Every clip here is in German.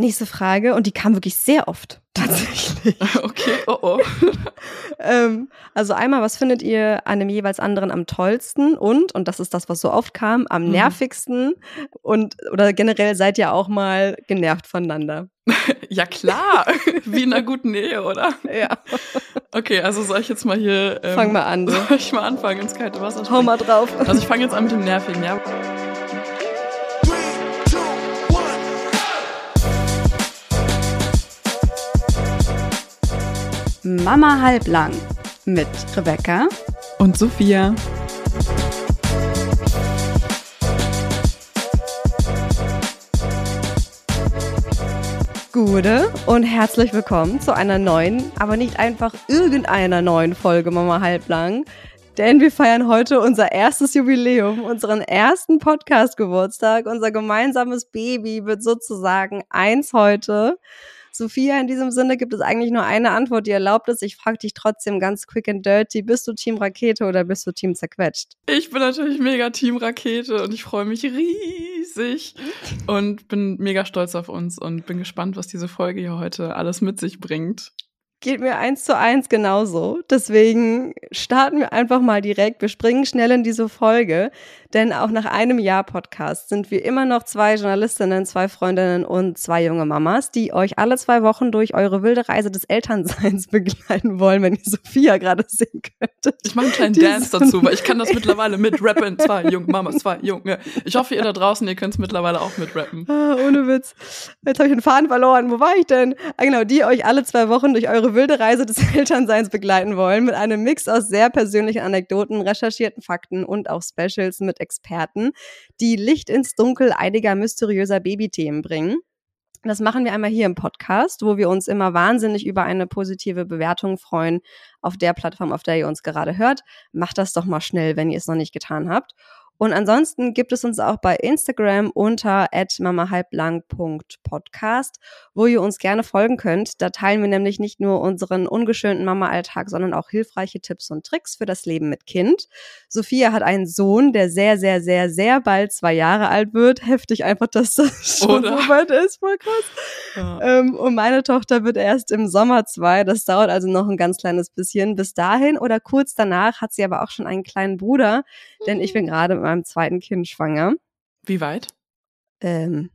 Nächste Frage, und die kam wirklich sehr oft, tatsächlich. Okay, oh oh. ähm, also einmal, was findet ihr an dem jeweils anderen am tollsten und, und das ist das, was so oft kam, am Mhm. nervigsten und oder generell seid ihr auch mal genervt voneinander? Ja klar, wie in einer guten Ehe, oder? Ja, Okay, also soll ich jetzt mal hier... Ähm, fang mal an. So. Soll ich mal anfangen, ins kalte Wasser Hau mal drauf. Also ich fange jetzt an mit dem Nervigen, ja? Mama halblang mit Rebecca Und Sophia. Gude und herzlich willkommen zu einer neuen, aber nicht einfach irgendeiner neuen Folge Mama Halblang. Denn wir feiern heute unser erstes Jubiläum, unseren ersten Podcast-Geburtstag. Unser gemeinsames Baby wird sozusagen eins heute. Sophia, in diesem Sinne gibt es eigentlich nur eine Antwort, die erlaubt ist. Ich frage dich trotzdem ganz quick and dirty. Bist du Team Rakete oder bist du Team zerquetscht? Ich bin natürlich mega Team Rakete und ich freue mich riesig und bin mega stolz auf uns und bin gespannt, was diese Folge hier heute alles mit sich bringt. Geht mir eins zu eins genauso. Deswegen starten wir einfach mal direkt. Wir springen schnell in diese Folge, denn auch nach einem Jahr Podcast sind wir immer noch zwei Journalistinnen, zwei Freundinnen und zwei junge Mamas, die euch alle zwei Wochen durch eure wilde Reise des Elternseins begleiten wollen, wenn ihr Sophia gerade sehen könntet. Ich mache einen kleinen Die Dance dazu, weil ich kann das mittlerweile mitrappen. Zwei junge Mamas, zwei junge. Ich hoffe, ihr da draußen, ihr könnt es mittlerweile auch mitrappen. Ah, ohne Witz. Jetzt habe ich den Faden verloren. Wo war ich denn? Ah, genau, die euch alle zwei Wochen durch eure wilde Reise des Elternseins begleiten wollen, mit einem Mix aus sehr persönlichen Anekdoten, recherchierten Fakten und auch Specials mit Experten, die Licht ins Dunkel einiger mysteriöser Babythemen bringen. Das machen wir einmal hier im Podcast, wo wir uns immer wahnsinnig über eine positive Bewertung freuen auf der Plattform, auf der ihr uns gerade hört. Macht das doch mal schnell, wenn ihr es noch nicht getan habt. Und ansonsten gibt es uns auch bei Instagram unter mamahalblang.podcast, wo ihr uns gerne folgen könnt. Da teilen wir nämlich nicht nur unseren ungeschönten Mama-Alltag, sondern auch hilfreiche Tipps und Tricks für das Leben mit Kind. Sophia hat einen Sohn, der sehr, sehr, sehr, sehr bald zwei Jahre alt wird. Heftig einfach, dass das schon Oder? so weit ist. Voll krass. Ja. Ähm, und meine Tochter wird erst im Sommer zwei. Das dauert also noch ein ganz kleines bisschen. Bis dahin oder kurz danach hat sie aber auch schon einen kleinen Bruder, denn ich bin gerade mit meinem zweiten Kind schwanger. Wie weit? Ähm,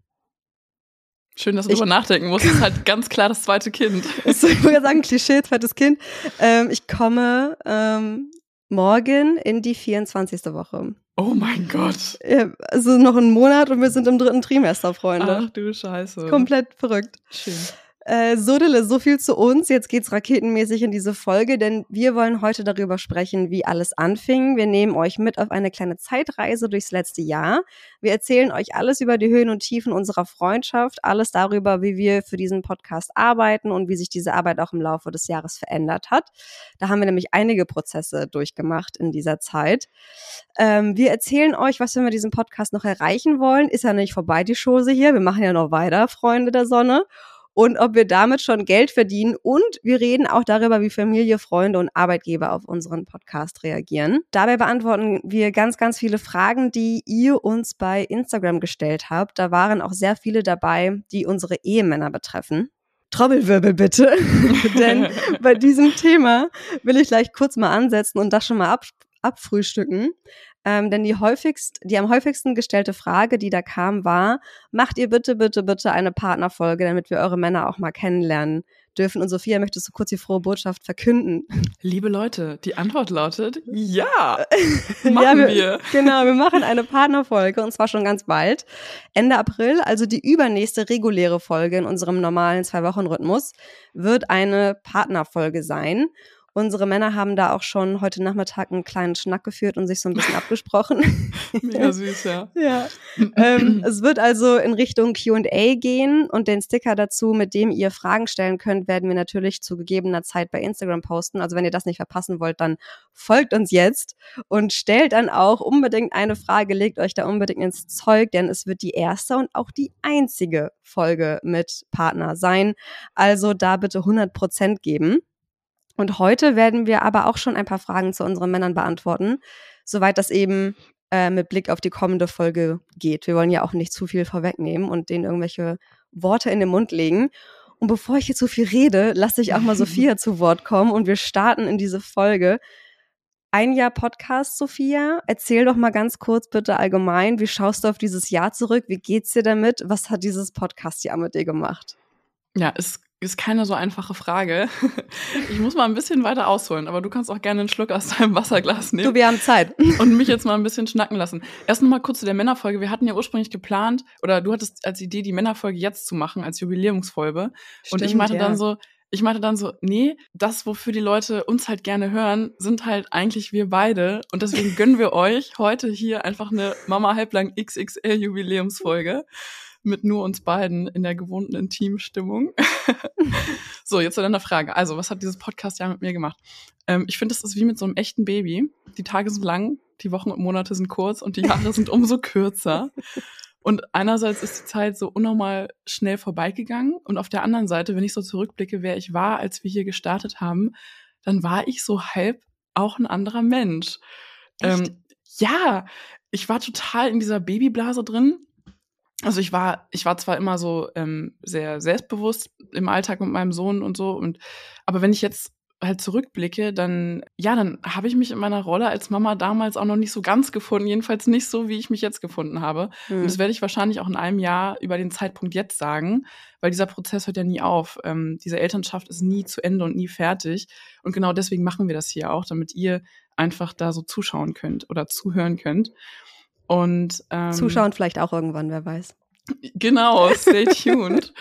Schön, dass du Ich- drüber nachdenken musst. Das ist halt ganz klar das zweite Kind. ist, ich würde sagen, Klischee, zweites Kind. Ähm, ich komme ähm, morgen in die 24. Woche. Oh mein Gott. Ja, Also noch einen Monat und wir sind im dritten Trimester, Freunde. Ach du Scheiße. Komplett verrückt. Schön. Äh, so, Dille, so viel zu uns. Jetzt geht's raketenmäßig in diese Folge, denn wir wollen heute darüber sprechen, wie alles anfing. Wir nehmen euch mit auf eine kleine Zeitreise durchs letzte Jahr. Wir erzählen euch alles über die Höhen und Tiefen unserer Freundschaft, alles darüber, wie wir für diesen Podcast arbeiten und wie sich diese Arbeit auch im Laufe des Jahres verändert hat. Da haben wir nämlich einige Prozesse durchgemacht in dieser Zeit. Ähm, wir erzählen euch, was wir mit diesem Podcast noch erreichen wollen. Ist ja nicht vorbei, die Chose hier. Wir machen ja noch weiter, Freunde der Sonne und ob wir damit schon Geld verdienen. Und wir reden auch darüber, wie Familie, Freunde und Arbeitgeber auf unseren Podcast reagieren. Dabei beantworten wir ganz, ganz viele Fragen, die ihr uns bei Instagram gestellt habt. Da waren auch sehr viele dabei, die unsere Ehemänner betreffen. Trommelwirbel bitte, denn bei diesem Thema will ich gleich kurz mal ansetzen und das schon mal ab, abfrühstücken. Ähm, denn die häufigst, die am häufigsten gestellte Frage, die da kam, war, macht ihr bitte, bitte, bitte eine Partnerfolge, damit wir eure Männer auch mal kennenlernen dürfen. Und Sophia, möchtest du kurz die frohe Botschaft verkünden? Liebe Leute, die Antwort lautet ja. Machen Ja, wir. Genau, wir machen eine Partnerfolge und zwar schon ganz bald. Ende April, also die übernächste reguläre Folge in unserem normalen Zwei-Wochen-Rhythmus, wird eine Partnerfolge sein. Unsere Männer haben da auch schon heute Nachmittag einen kleinen Schnack geführt und sich so ein bisschen abgesprochen. Mega süß, ja. Ja. ähm, es wird also in Richtung QA gehen und den Sticker dazu, mit dem ihr Fragen stellen könnt, werden wir natürlich zu gegebener Zeit bei Instagram posten. Also wenn ihr das nicht verpassen wollt, dann folgt uns jetzt und stellt dann auch unbedingt eine Frage, legt euch da unbedingt ins Zeug, denn es wird die erste und auch die einzige Folge mit Partner sein. Also da bitte 100 Prozent geben. Und heute werden wir aber auch schon ein paar Fragen zu unseren Männern beantworten, soweit das eben äh, mit Blick auf die kommende Folge geht. Wir wollen ja auch nicht zu viel vorwegnehmen und denen irgendwelche Worte in den Mund legen. Und bevor ich jetzt so viel rede, lasse ich auch mal Sophia zu Wort kommen und wir starten in diese Folge. Ein Jahr Podcast, Sophia. Erzähl doch mal ganz kurz bitte allgemein, wie schaust du auf dieses Jahr zurück? Wie geht's dir damit? Was hat dieses Podcast-Jahr mit dir gemacht? Ja, es ist keine so einfache Frage. Ich muss mal ein bisschen weiter ausholen, aber du kannst auch gerne einen Schluck aus deinem Wasserglas nehmen. Du, wir haben Zeit. Und mich jetzt mal ein bisschen schnacken lassen. Erst noch mal kurz zu der Männerfolge. Wir hatten ja ursprünglich geplant, oder du hattest als Idee, die Männerfolge jetzt zu machen, als Jubiläumsfolge. Stimmt, und ich meinte ja. dann so, ich meinte dann so, nee, das, wofür die Leute uns halt gerne hören, sind halt eigentlich wir beide. Und deswegen gönnen wir euch heute hier einfach eine Mama Halblang XXL Jubiläumsfolge mit nur uns beiden in der gewohnten Intimstimmung. so, jetzt zu deiner Frage. Also, was hat dieses Podcast ja mit mir gemacht? Ähm, ich finde, es ist wie mit so einem echten Baby. Die Tage sind lang, die Wochen und Monate sind kurz und die Jahre sind umso kürzer. Und einerseits ist die Zeit so unnormal schnell vorbeigegangen und auf der anderen Seite, wenn ich so zurückblicke, wer ich war, als wir hier gestartet haben, dann war ich so halb auch ein anderer Mensch. Ähm, ja, ich war total in dieser Babyblase drin. Also ich war, ich war zwar immer so ähm, sehr selbstbewusst im Alltag mit meinem Sohn und so, und aber wenn ich jetzt halt zurückblicke, dann ja, dann habe ich mich in meiner Rolle als Mama damals auch noch nicht so ganz gefunden, jedenfalls nicht so, wie ich mich jetzt gefunden habe. Hm. Und das werde ich wahrscheinlich auch in einem Jahr über den Zeitpunkt jetzt sagen, weil dieser Prozess hört ja nie auf. Ähm, diese Elternschaft ist nie zu Ende und nie fertig. Und genau deswegen machen wir das hier auch, damit ihr einfach da so zuschauen könnt oder zuhören könnt. Und ähm, Zuschauen vielleicht auch irgendwann, wer weiß. Genau, stay tuned.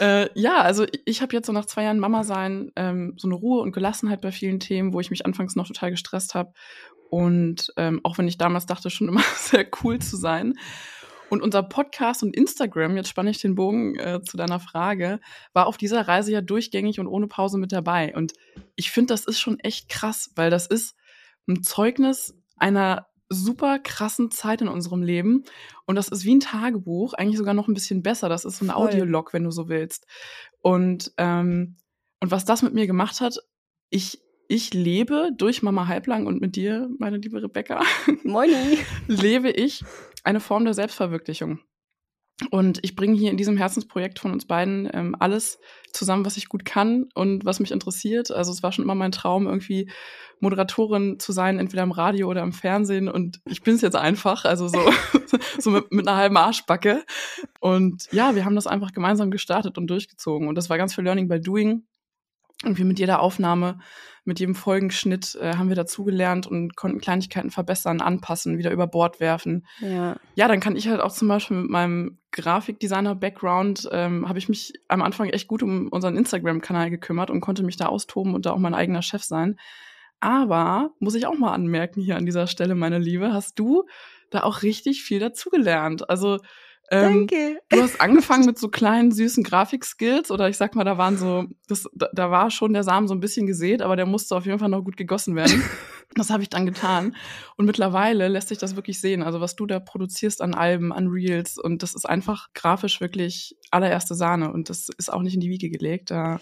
äh, ja, also ich, habe jetzt so nach zwei Jahren Mama sein ähm, so eine Ruhe und Gelassenheit bei vielen Themen, wo ich mich anfangs noch total gestresst habe. Und ähm, auch wenn ich damals dachte, schon immer sehr cool zu sein. Und unser Podcast und Instagram, jetzt spanne ich den Bogen äh, zu deiner Frage, war auf dieser Reise ja durchgängig und ohne Pause mit dabei. Und ich finde, das ist schon echt krass, weil das ist ein Zeugnis einer super krassen Zeit in unserem Leben. Und das ist wie ein Tagebuch, eigentlich sogar noch ein bisschen besser. Das ist so ein. Audiolog, wenn du so willst. Und, ähm, und was das mit mir gemacht hat, ich, ich lebe durch Mama Halblang und mit dir, meine liebe Rebecca, Moini. lebe ich eine Form der Selbstverwirklichung. Und ich bringe hier in diesem Herzensprojekt von uns beiden ähm, alles zusammen, was ich gut kann und was mich interessiert. Also es war schon immer mein Traum, irgendwie Moderatorin zu sein, entweder im Radio oder im Fernsehen. Und ich bin es jetzt einfach, also so, so mit, mit einer halben Arschbacke. Und ja, wir haben das einfach gemeinsam gestartet und durchgezogen. Und das war ganz viel Learning by Doing. Und wir mit jeder Aufnahme, mit jedem Folgenschnitt äh, haben wir dazugelernt und konnten Kleinigkeiten verbessern, anpassen, wieder über Bord werfen. Ja. Ja, dann kann ich halt auch zum Beispiel mit meinem Grafikdesigner-Background, ähm, habe ich mich am Anfang echt gut um unseren Instagram-Kanal gekümmert und konnte mich da austoben und da auch mein eigener Chef sein. Aber, muss ich auch mal anmerken hier an dieser Stelle, meine Liebe, hast du da auch richtig viel dazugelernt. Also, ähm, Danke. Du hast angefangen mit so kleinen, süßen Grafikskills oder ich sag mal, da waren so, das, da, da war schon der Samen so ein bisschen gesät, aber der musste auf jeden Fall noch gut gegossen werden. Das habe ich dann getan. Und mittlerweile lässt sich das wirklich sehen. Also was du da produzierst an Alben, an Reels und das ist einfach grafisch wirklich allererste Sahne und das ist auch nicht in die Wiege gelegt. Da,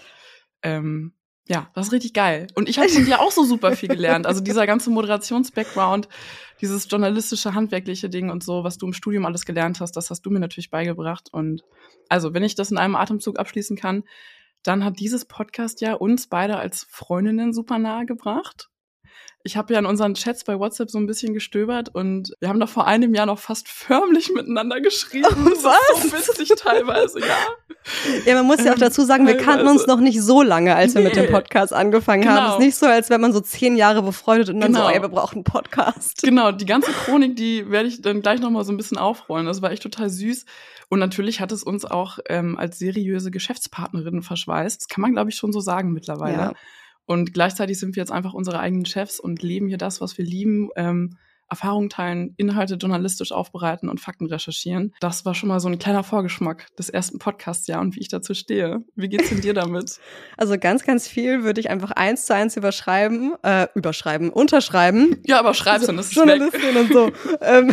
ähm, ja, das ist richtig geil. Und ich habe von dir auch so super viel gelernt. Also dieser ganze Moderations-Background, dieses journalistische, handwerkliche Ding und so, was du im Studium alles gelernt hast, das hast du mir natürlich beigebracht. Und also, wenn ich das in einem Atemzug abschließen kann, dann hat dieses Podcast ja uns beide als Freundinnen super nahe gebracht. Ich habe ja in unseren Chats bei WhatsApp so ein bisschen gestöbert und wir haben da vor einem Jahr noch fast förmlich miteinander geschrieben. Was? Das ist so witzig teilweise, ja. Ja, man muss ja auch Ähm, dazu sagen, wir kannten uns teilweise. noch nicht so lange, als wir mit dem Nee. Podcast angefangen haben. Genau. Es ist nicht so, als wäre man so zehn Jahre befreundet und dann Genau. so, ey, wir brauchen einen Podcast. Genau, die ganze Chronik, die werde ich dann gleich nochmal so ein bisschen aufrollen. Das war echt total süß. Und natürlich hat es uns auch ähm, als seriöse Geschäftspartnerinnen verschweißt. Das kann man, glaube ich, schon so sagen mittlerweile. Ja. Und gleichzeitig sind wir jetzt einfach unsere eigenen Chefs und leben hier das, was wir lieben. Ähm, Erfahrungen teilen, Inhalte journalistisch aufbereiten und Fakten recherchieren. Das war schon mal so ein kleiner Vorgeschmack des ersten Podcasts, ja, und wie ich dazu stehe. Wie geht's denn dir damit? Also ganz, ganz viel würde ich einfach eins zu eins überschreiben, äh, überschreiben, unterschreiben. Ja, aber schreib's dann, das ist weg. Journalistin und so. ähm,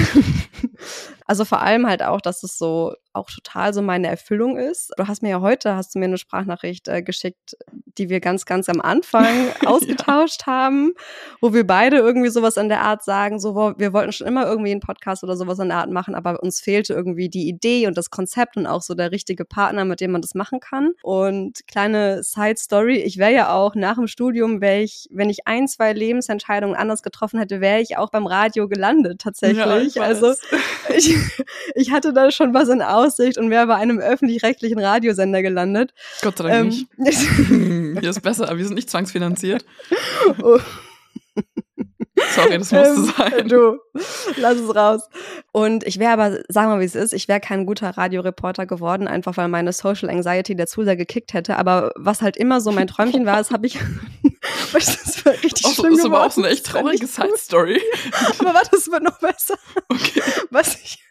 also vor allem halt auch, dass es so auch total so meine Erfüllung ist. Du hast mir ja heute, hast du mir eine Sprachnachricht äh, geschickt, die wir ganz, ganz am Anfang ausgetauscht ja. haben, wo wir beide irgendwie sowas in der Art sagen, so, wir wollten schon immer irgendwie einen Podcast oder sowas in der Art machen, aber uns fehlte irgendwie die Idee und das Konzept und auch so der richtige Partner, mit dem man das machen kann. Und kleine Side Story, ich wäre ja auch nach dem Studium, wäre ich, wenn ich ein, zwei Lebensentscheidungen anders getroffen hätte, wäre ich auch beim Radio gelandet tatsächlich. Ja, also ich, ich hatte da schon was in Aussicht und wäre bei einem öffentlich-rechtlichen Radiosender gelandet. Gott sei Dank ähm, nicht. Hier ist besser, aber wir sind nicht zwangsfinanziert. Oh. Sorry, das musste ähm, sein. Du, lass es raus. Und ich wäre aber, sagen wir mal, wie es ist, ich wäre kein guter Radioreporter geworden, einfach weil meine Social Anxiety dazu sehr gekickt hätte. Aber was halt immer so mein Träumchen war, das habe ich, das war richtig auch, schlimm ist geworden. aber auch so eine echt traurige Side-Story. aber warte, das wird noch besser. Okay. Was ich,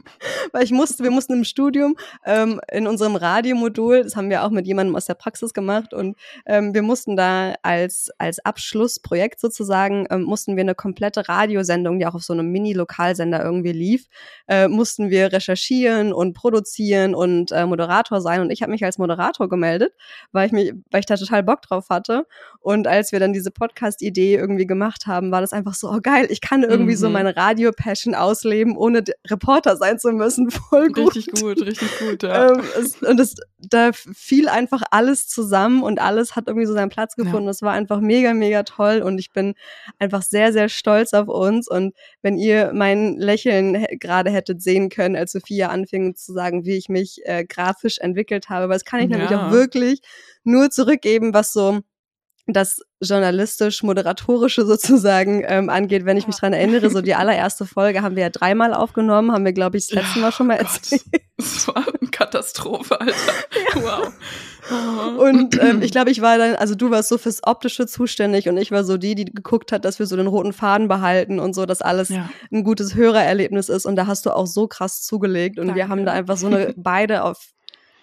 weil ich musste, wir mussten im Studium ähm, in unserem Radiomodul, das haben wir auch mit jemandem aus der Praxis gemacht und ähm, wir mussten da als, als Abschlussprojekt sozusagen, ähm, mussten wir eine komplette Radiosendung, die auch auf so einem Mini-Lokalsender irgendwie lief, äh, mussten wir recherchieren und produzieren und äh, Moderator sein und ich habe mich als Moderator gemeldet, weil ich mich, weil ich da total Bock drauf hatte und als wir dann diese Podcast-Idee irgendwie gemacht haben, war das einfach so, oh geil, ich kann irgendwie mhm. so meine Radio-Passion ausleben, ohne Reporter sein zu müssen. Voll gut. Richtig gut, richtig gut, ja. Ähm, es, und es, da fiel einfach alles zusammen und alles hat irgendwie so seinen Platz gefunden. Es war einfach mega, mega toll und ich bin einfach sehr, sehr stolz auf uns. Und wenn ihr mein Lächeln gerade hättet sehen können, als Sophia anfing zu sagen, wie ich mich äh, grafisch entwickelt habe, weil das kann ich ja. nämlich auch wirklich nur zurückgeben, was so das journalistisch-moderatorische sozusagen ähm, angeht, wenn ich mich dran erinnere, so die allererste Folge haben wir ja dreimal aufgenommen, haben wir, glaube ich, das letzte Mal schon mal erzählt. Das war eine Katastrophe, Alter. Ja. Wow. Und ähm, ich glaube, ich war dann, also du warst so fürs Optische zuständig und ich war so die, die geguckt hat, dass wir so den roten Faden behalten und so, dass alles ja. ein gutes Hörererlebnis ist. Und da hast du auch so krass zugelegt und Danke. wir haben da einfach so eine beide auf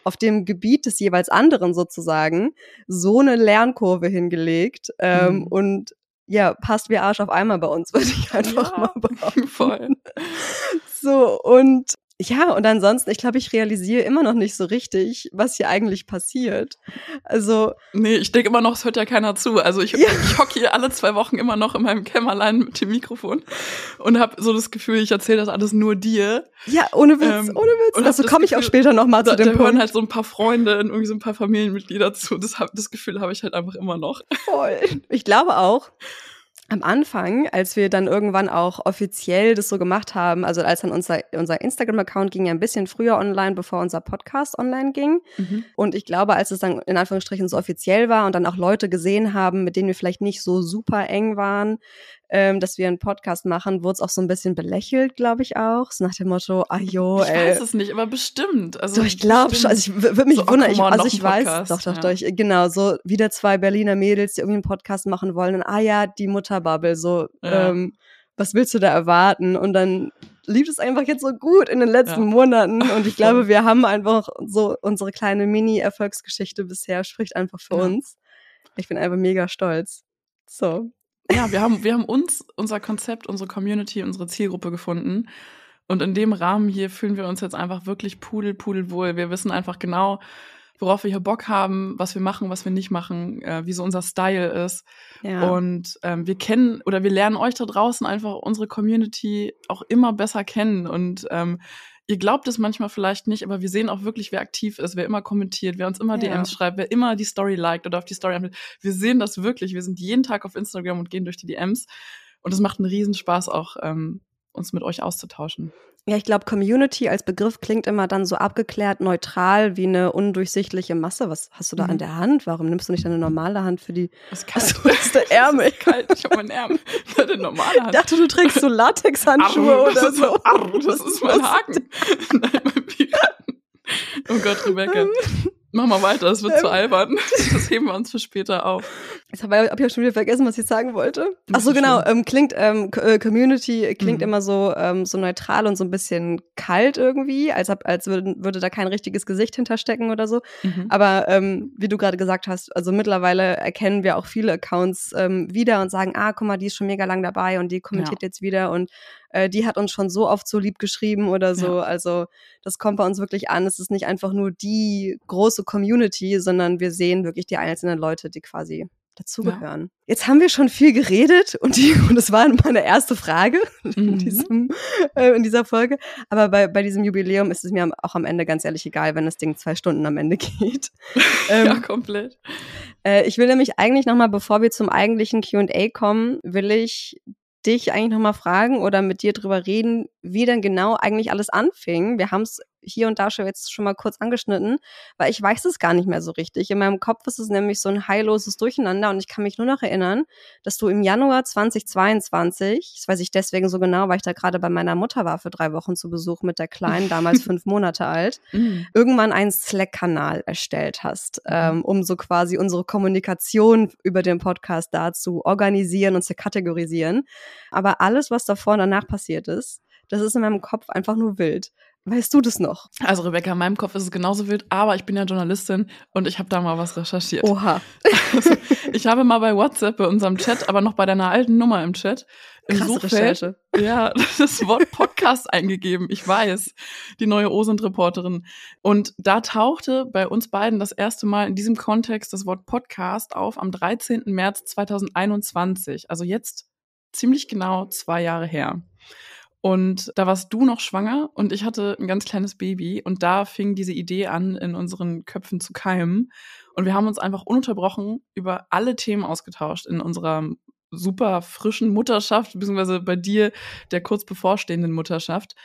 auf dem Gebiet des jeweils anderen sozusagen so eine Lernkurve hingelegt ähm, mhm. und ja, passt wie Arsch auf einmal bei uns, würde ich einfach ja, mal behaupten. Voll. So, und ja, und ansonsten, ich glaube, ich realisiere immer noch nicht so richtig, was hier eigentlich passiert. Also. Nee, ich denke immer noch, es hört ja keiner zu. Also ich, ja. ich hocke hier alle zwei Wochen immer noch in meinem Kämmerlein mit dem Mikrofon und habe so das Gefühl, ich erzähle das alles nur dir. Ja, ohne Witz, ähm, ohne Witz. Also komme ich auch später nochmal zu dem da Punkt. Da hören halt so ein paar Freunde und irgendwie so ein paar Familienmitglieder zu. Das, hab, das Gefühl habe ich halt einfach immer noch. Voll. Ich glaube auch, am Anfang, als wir dann irgendwann auch offiziell das so gemacht haben, also als dann unser, unser Instagram-Account ging ja ein bisschen früher online, bevor unser Podcast online ging. Mhm. Und ich glaube, als es dann in Anführungsstrichen so offiziell war und dann auch Leute gesehen haben, mit denen wir vielleicht nicht so super eng waren, ähm, dass wir einen Podcast machen, wurde es auch so ein bisschen belächelt, glaube ich auch. So nach dem Motto, ah jo, ey. Ich weiß es nicht, aber bestimmt. Also doch, ich glaube schon. Also ich würde mich so, wundern. Ich, also ich weiß, doch, doch, ja. doch. Ich, genau, so wieder zwei Berliner Mädels, die irgendwie einen Podcast machen wollen. Und ah ja, die Mutterbubble. So, ja. ähm, was willst du da erwarten? Und dann lief es einfach jetzt so gut in den letzten ja. Monaten. Und ich glaube, wir haben einfach so unsere kleine Mini-Erfolgsgeschichte bisher spricht einfach für uns. Ich bin einfach mega stolz. So. Ja, wir haben, wir haben uns, unser Konzept, unsere Community, unsere Zielgruppe gefunden. Und in dem Rahmen hier fühlen wir uns jetzt einfach wirklich pudel, pudel wohl. Wir wissen einfach genau, worauf wir hier Bock haben, was wir machen, was wir nicht machen, äh, wie so unser Style ist. Ja. Und ähm, wir kennen oder wir lernen euch da draußen einfach unsere Community auch immer besser kennen. Und ähm, ihr glaubt es manchmal vielleicht nicht, aber wir sehen auch wirklich, wer aktiv ist, wer immer kommentiert, wer uns immer ja. DMs schreibt, wer immer die Story liked oder auf die Story antwortet. Wir sehen das wirklich. Wir sind jeden Tag auf Instagram und gehen durch die DMs. Und es macht einen Riesenspaß auch, ähm, uns mit euch auszutauschen. Ja, ich glaube, Community als Begriff klingt immer dann so abgeklärt, neutral, wie eine undurchsichtliche Masse. Was hast du da mhm. an der Hand? Warum nimmst du nicht deine normale Hand für die? Was kalt. Achso, das ist der Ärmel. Ist kalt. Ich habe meinen Ärmel. Eine normale Hand. Ich dachte, du trägst so Latexhandschuhe oder das so. Arr, das ist mein Haken. Nein, mein Piraten. Oh Gott, Rebecca. Mach mal weiter, das wird zu albern. Das heben wir uns für später auf. Jetzt habe ich, hab ich ja schon wieder vergessen, was ich sagen wollte. Ach so, genau. Ähm, klingt ähm, äh, Community klingt mhm. immer so ähm, so neutral und so ein bisschen kalt irgendwie, als als würde, würde da kein richtiges Gesicht hinterstecken oder so. Mhm. Aber ähm, wie du gerade gesagt hast, also mittlerweile erkennen wir auch viele Accounts ähm, wieder und sagen, ah, guck mal, die ist schon mega lang dabei und die kommentiert ja. jetzt wieder und äh, die hat uns schon so oft so lieb geschrieben oder so. Ja. Also das kommt bei uns wirklich an. Es ist nicht einfach nur die große Community, sondern wir sehen wirklich die einzelnen Leute, die quasi dazugehören. Ja. Jetzt haben wir schon viel geredet und, die, und das war meine erste Frage mhm. in, diesem, äh, in dieser Folge. Aber bei, bei diesem Jubiläum ist es mir auch am Ende ganz ehrlich egal, wenn das Ding zwei Stunden am Ende geht. ähm, ja, komplett. Äh, ich will nämlich eigentlich nochmal, bevor wir zum eigentlichen Q&A kommen, will ich dich eigentlich nochmal fragen oder mit dir drüber reden, wie denn genau eigentlich alles anfing. Wir haben es hier und da schon jetzt schon mal kurz angeschnitten, weil ich weiß es gar nicht mehr so richtig. In meinem Kopf ist es nämlich so ein heilloses Durcheinander und ich kann mich nur noch erinnern, dass du im Januar 2022, das weiß ich deswegen so genau, weil ich da gerade bei meiner Mutter war für drei Wochen zu Besuch mit der Kleinen, damals fünf Monate alt, mhm. irgendwann einen Slack-Kanal erstellt hast, mhm. ähm, um so quasi unsere Kommunikation über den Podcast da zu organisieren und zu kategorisieren. Aber alles, was davor und danach passiert ist, das ist in meinem Kopf einfach nur wild. Weißt du das noch? Also Rebecca, in meinem Kopf ist es genauso wild, aber ich bin ja Journalistin und ich habe da mal was recherchiert. Oha. Also, ich habe mal bei WhatsApp, bei unserem Chat, aber noch bei deiner alten Nummer im Chat, im Krasse Suchfeld, Recherche. ja, das Wort Podcast eingegeben. Ich weiß, die neue OSINT-Reporterin. Und da tauchte bei uns beiden das erste Mal in diesem Kontext das Wort Podcast auf am 13. März 2021. Also jetzt ziemlich genau zwei Jahre her. Und da warst du noch schwanger und ich hatte ein ganz kleines Baby. Und da fing diese Idee an, in unseren Köpfen zu keimen. Und wir haben uns einfach ununterbrochen über alle Themen ausgetauscht in unserer super frischen Mutterschaft, beziehungsweise bei dir der kurz bevorstehenden Mutterschaft.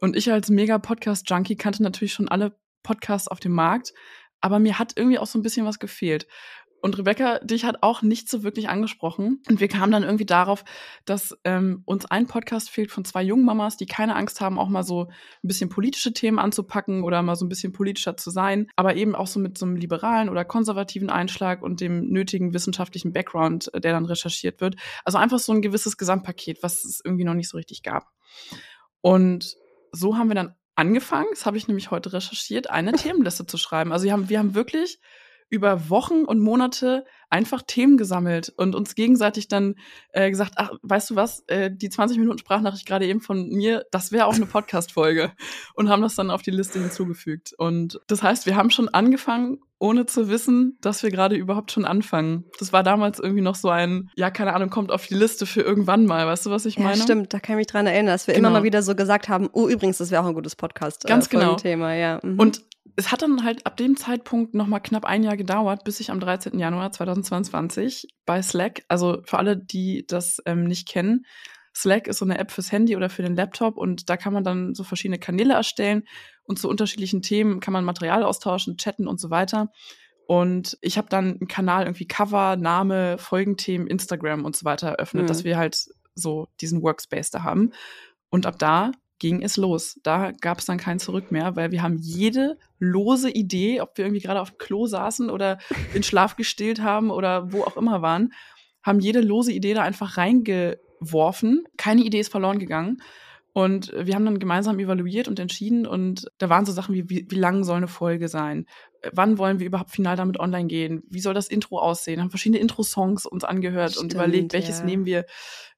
Und ich als mega Podcast-Junkie kannte natürlich schon alle Podcasts auf dem Markt, aber mir hat irgendwie auch so ein bisschen was gefehlt. Und Rebecca, dich hat auch nicht so wirklich angesprochen. Und wir kamen dann irgendwie darauf, dass ähm, uns ein Podcast fehlt von zwei jungen Mamas, die keine Angst haben, auch mal so ein bisschen politische Themen anzupacken oder mal so ein bisschen politischer zu sein, aber eben auch so mit so einem liberalen oder konservativen Einschlag und dem nötigen wissenschaftlichen Background, äh, der dann recherchiert wird. Also einfach so ein gewisses Gesamtpaket, was es irgendwie noch nicht so richtig gab. Und so haben wir dann angefangen, das habe ich nämlich heute recherchiert, eine Themenliste zu schreiben. Also wir haben, wir haben wirklich über Wochen und Monate einfach Themen gesammelt und uns gegenseitig dann äh, gesagt, ach, weißt du was, äh, die 20 Minuten Sprachnachricht gerade eben von mir, das wäre auch eine Podcast-Folge und haben das dann auf die Liste hinzugefügt. Und das heißt, wir haben schon angefangen, ohne zu wissen, dass wir gerade überhaupt schon anfangen. Das war damals irgendwie noch so ein, ja, keine Ahnung, kommt auf die Liste für irgendwann mal. Weißt du, was ich meine? Ja, stimmt, da kann ich mich dran erinnern, dass wir genau. immer mal wieder so gesagt haben, oh, übrigens, das wäre auch ein gutes Podcast. Äh, Ganz genau. Thema, ja. Mhm. Und es hat dann halt ab dem Zeitpunkt noch mal knapp ein Jahr gedauert, bis ich am 13. Januar 2022 bei Slack, also für alle, die das ähm, nicht kennen, Slack ist so eine App fürs Handy oder für den Laptop und da kann man dann so verschiedene Kanäle erstellen und zu unterschiedlichen Themen kann man Material austauschen, chatten und so weiter. Und ich habe dann einen Kanal irgendwie Cover, Name, Folgenthemen, Instagram und so weiter eröffnet, mhm. dass wir halt so diesen Workspace da haben. Und ab da ging es los. Da gab es dann kein Zurück mehr, weil wir haben jede lose Idee, ob wir irgendwie gerade auf dem Klo saßen oder in Schlaf gestillt haben oder wo auch immer waren, haben jede lose Idee da einfach reingeworfen. Keine Idee ist verloren gegangen. Und wir haben dann gemeinsam evaluiert und entschieden. Und da waren so Sachen wie, wie, wie lang soll eine Folge sein? Wann wollen wir überhaupt final damit online gehen? Wie soll das Intro aussehen? Haben verschiedene Intro-Songs uns angehört Stimmt, und überlegt, welches ja. nehmen wir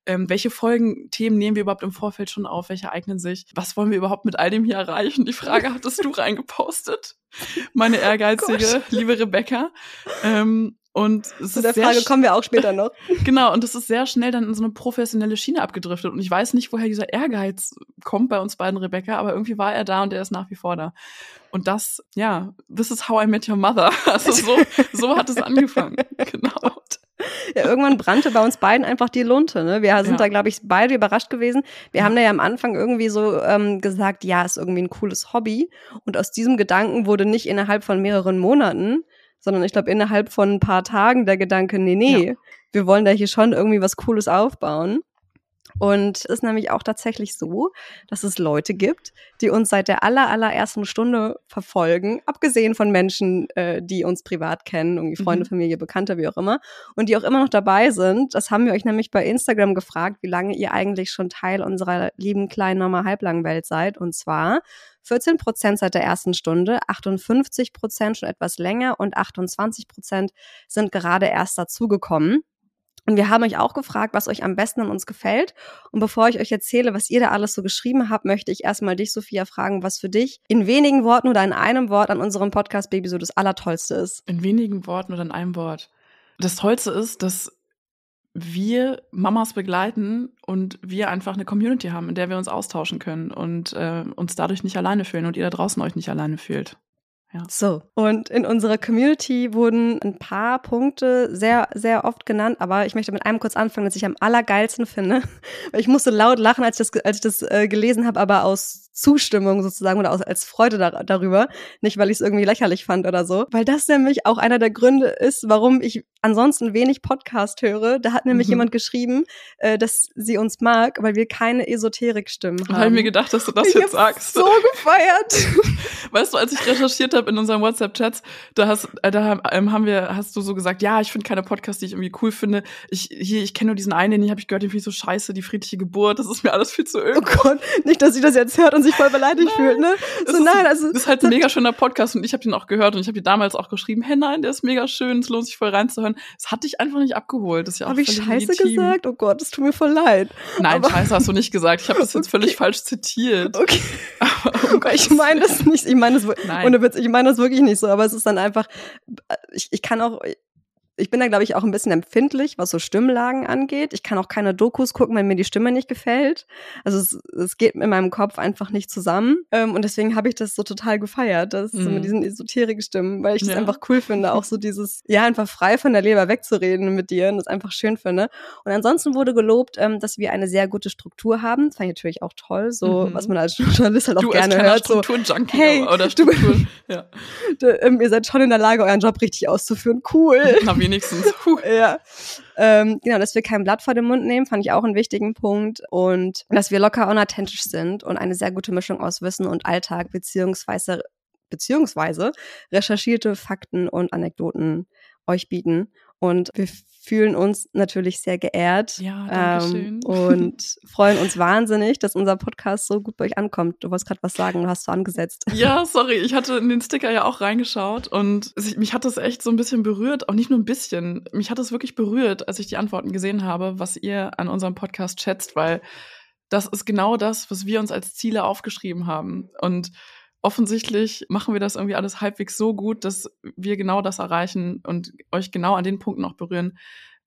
ähm, welche Folgenthemen nehmen wir überhaupt im Vorfeld schon auf? Welche eignen sich? Was wollen wir überhaupt mit all dem hier erreichen? Die Frage hattest du reingepostet. Meine ehrgeizige, oh liebe Rebecca. Ähm, und es Zu der Frage kommen wir auch später noch. genau, und es ist sehr schnell dann in so eine professionelle Schiene abgedriftet. Und ich weiß nicht, woher dieser Ehrgeiz kommt bei uns beiden, Rebecca, aber irgendwie war er da und er ist nach wie vor da. Und das, ja, this is how I met your mother. Also so, so hat es angefangen. genau. Ja, irgendwann brannte bei uns beiden einfach die Lunte. Ne? Wir sind ja. da, glaube ich, beide überrascht gewesen. Wir ja. haben da ja am Anfang irgendwie so ähm, gesagt, ja, ist irgendwie ein cooles Hobby. Und aus diesem Gedanken wurde nicht innerhalb von mehreren Monaten, sondern ich glaube innerhalb von ein paar Tagen der Gedanke, nee, nee, ja. wir wollen da hier schon irgendwie was Cooles aufbauen. Und es ist nämlich auch tatsächlich so, dass es Leute gibt, die uns seit der aller, allerersten Stunde verfolgen, abgesehen von Menschen, äh, die uns privat kennen, irgendwie Freunde, Mhm. Familie, Bekannte, wie auch immer, und die auch immer noch dabei sind. Das haben wir euch nämlich bei Instagram gefragt, wie lange ihr eigentlich schon Teil unserer lieben kleinen Mama halblangen Welt seid. Und zwar 14 Prozent seit der ersten Stunde, 58 Prozent schon etwas länger und 28 Prozent sind gerade erst dazugekommen. Und wir haben euch auch gefragt, was euch am besten an uns gefällt. Und bevor ich euch erzähle, was ihr da alles so geschrieben habt, möchte ich erstmal dich, Sophia, fragen, was für dich in wenigen Worten oder in einem Wort an unserem Podcast Baby so das Allertollste ist. In wenigen Worten oder in einem Wort. Das Tollste ist, dass wir Mamas begleiten und wir einfach eine Community haben, in der wir uns austauschen können und äh, uns dadurch nicht alleine fühlen und ihr da draußen euch nicht alleine fühlt. So. Und in unserer Community wurden ein paar Punkte sehr, sehr oft genannt, aber ich möchte mit einem kurz anfangen, das ich am allergeilsten finde. Ich musste laut lachen, als ich das, als ich das äh, gelesen habe, aber aus Zustimmung sozusagen oder als Freude dar darüber. Nicht, weil ich es irgendwie lächerlich fand oder so. Weil das nämlich auch einer der Gründe ist, warum ich ansonsten wenig Podcast höre. Da hat nämlich Mhm. jemand geschrieben, äh, dass sie uns mag, weil wir keine Esoterik-Stimmen haben. habe ich mir gedacht, dass du das ich jetzt sagst. so gefeiert. Weißt du, als ich recherchiert habe in unseren WhatsApp-Chats, da hast, äh, da ähm, haben wir, hast du so gesagt, ja, ich finde keine Podcasts, die ich irgendwie cool finde. Ich hier, ich kenne nur diesen einen, den habe ich gehört, den finde ich so scheiße, die friedliche Geburt. Das ist mir alles viel zu öde. Oh Gott, nicht, dass sie das jetzt hört und sich voll beleidigt Nein. fühlt, ne? Das So, ist, nein, also. das ist halt ein mega schöner Podcast und ich habe den auch gehört und ich habe dir damals auch geschrieben, hey nein, der ist mega schön, es lohnt sich voll reinzuhören. Es hat dich einfach nicht abgeholt. Das ist ja auch Habe ich völlig Scheiße legitim. gesagt? Oh Gott, es tut mir voll leid. Nein, Aber- Scheiße hast du nicht gesagt. Ich habe das jetzt völlig Okay. falsch zitiert. Okay. Aber, um ich meine das nicht, ich meine das ohne Witz, ich meine das wirklich nicht so, aber es ist dann einfach, ich, ich kann auch, ich bin da, glaube ich, auch ein bisschen empfindlich, was so Stimmlagen angeht. Ich kann auch keine Dokus gucken, wenn mir die Stimme nicht gefällt. Also es, es geht in meinem Kopf einfach nicht zusammen. Ähm, und deswegen habe ich das so total gefeiert, das so Mhm. mit diesen Esoterik-Stimmen, weil ich das Ja. einfach cool finde, auch so dieses, ja, einfach frei von der Leber wegzureden mit dir und das einfach schön finde. Und ansonsten wurde gelobt, ähm, dass wir eine sehr gute Struktur haben. Das fand ich natürlich auch toll, so Mhm. was man als Journalist halt auch du gerne hört. So, hey, oder du- Struktur. ja. D- ähm, ihr seid schon in der Lage, euren Job richtig auszuführen. Cool. Wenigstens. Puh. ja. Ähm, genau, dass wir kein Blatt vor den Mund nehmen, fand ich auch einen wichtigen Punkt. Und dass wir locker und authentisch sind und eine sehr gute Mischung aus Wissen und Alltag, beziehungsweise, beziehungsweise recherchierte Fakten und Anekdoten euch bieten. Und wir fühlen uns natürlich sehr geehrt Ja, danke schön. ähm, und freuen uns wahnsinnig, dass unser Podcast so gut bei euch ankommt. Du wolltest gerade was sagen, du hast so angesetzt. Ja, sorry, ich hatte in den Sticker ja auch reingeschaut und es- mich hat das echt so ein bisschen berührt, auch nicht nur ein bisschen. Mich hat das wirklich berührt, als ich die Antworten gesehen habe, was ihr an unserem Podcast schätzt, weil das ist genau das, was wir uns als Ziele aufgeschrieben haben. Und offensichtlich machen wir das irgendwie alles halbwegs so gut, dass wir genau das erreichen und euch genau an den Punkten auch berühren,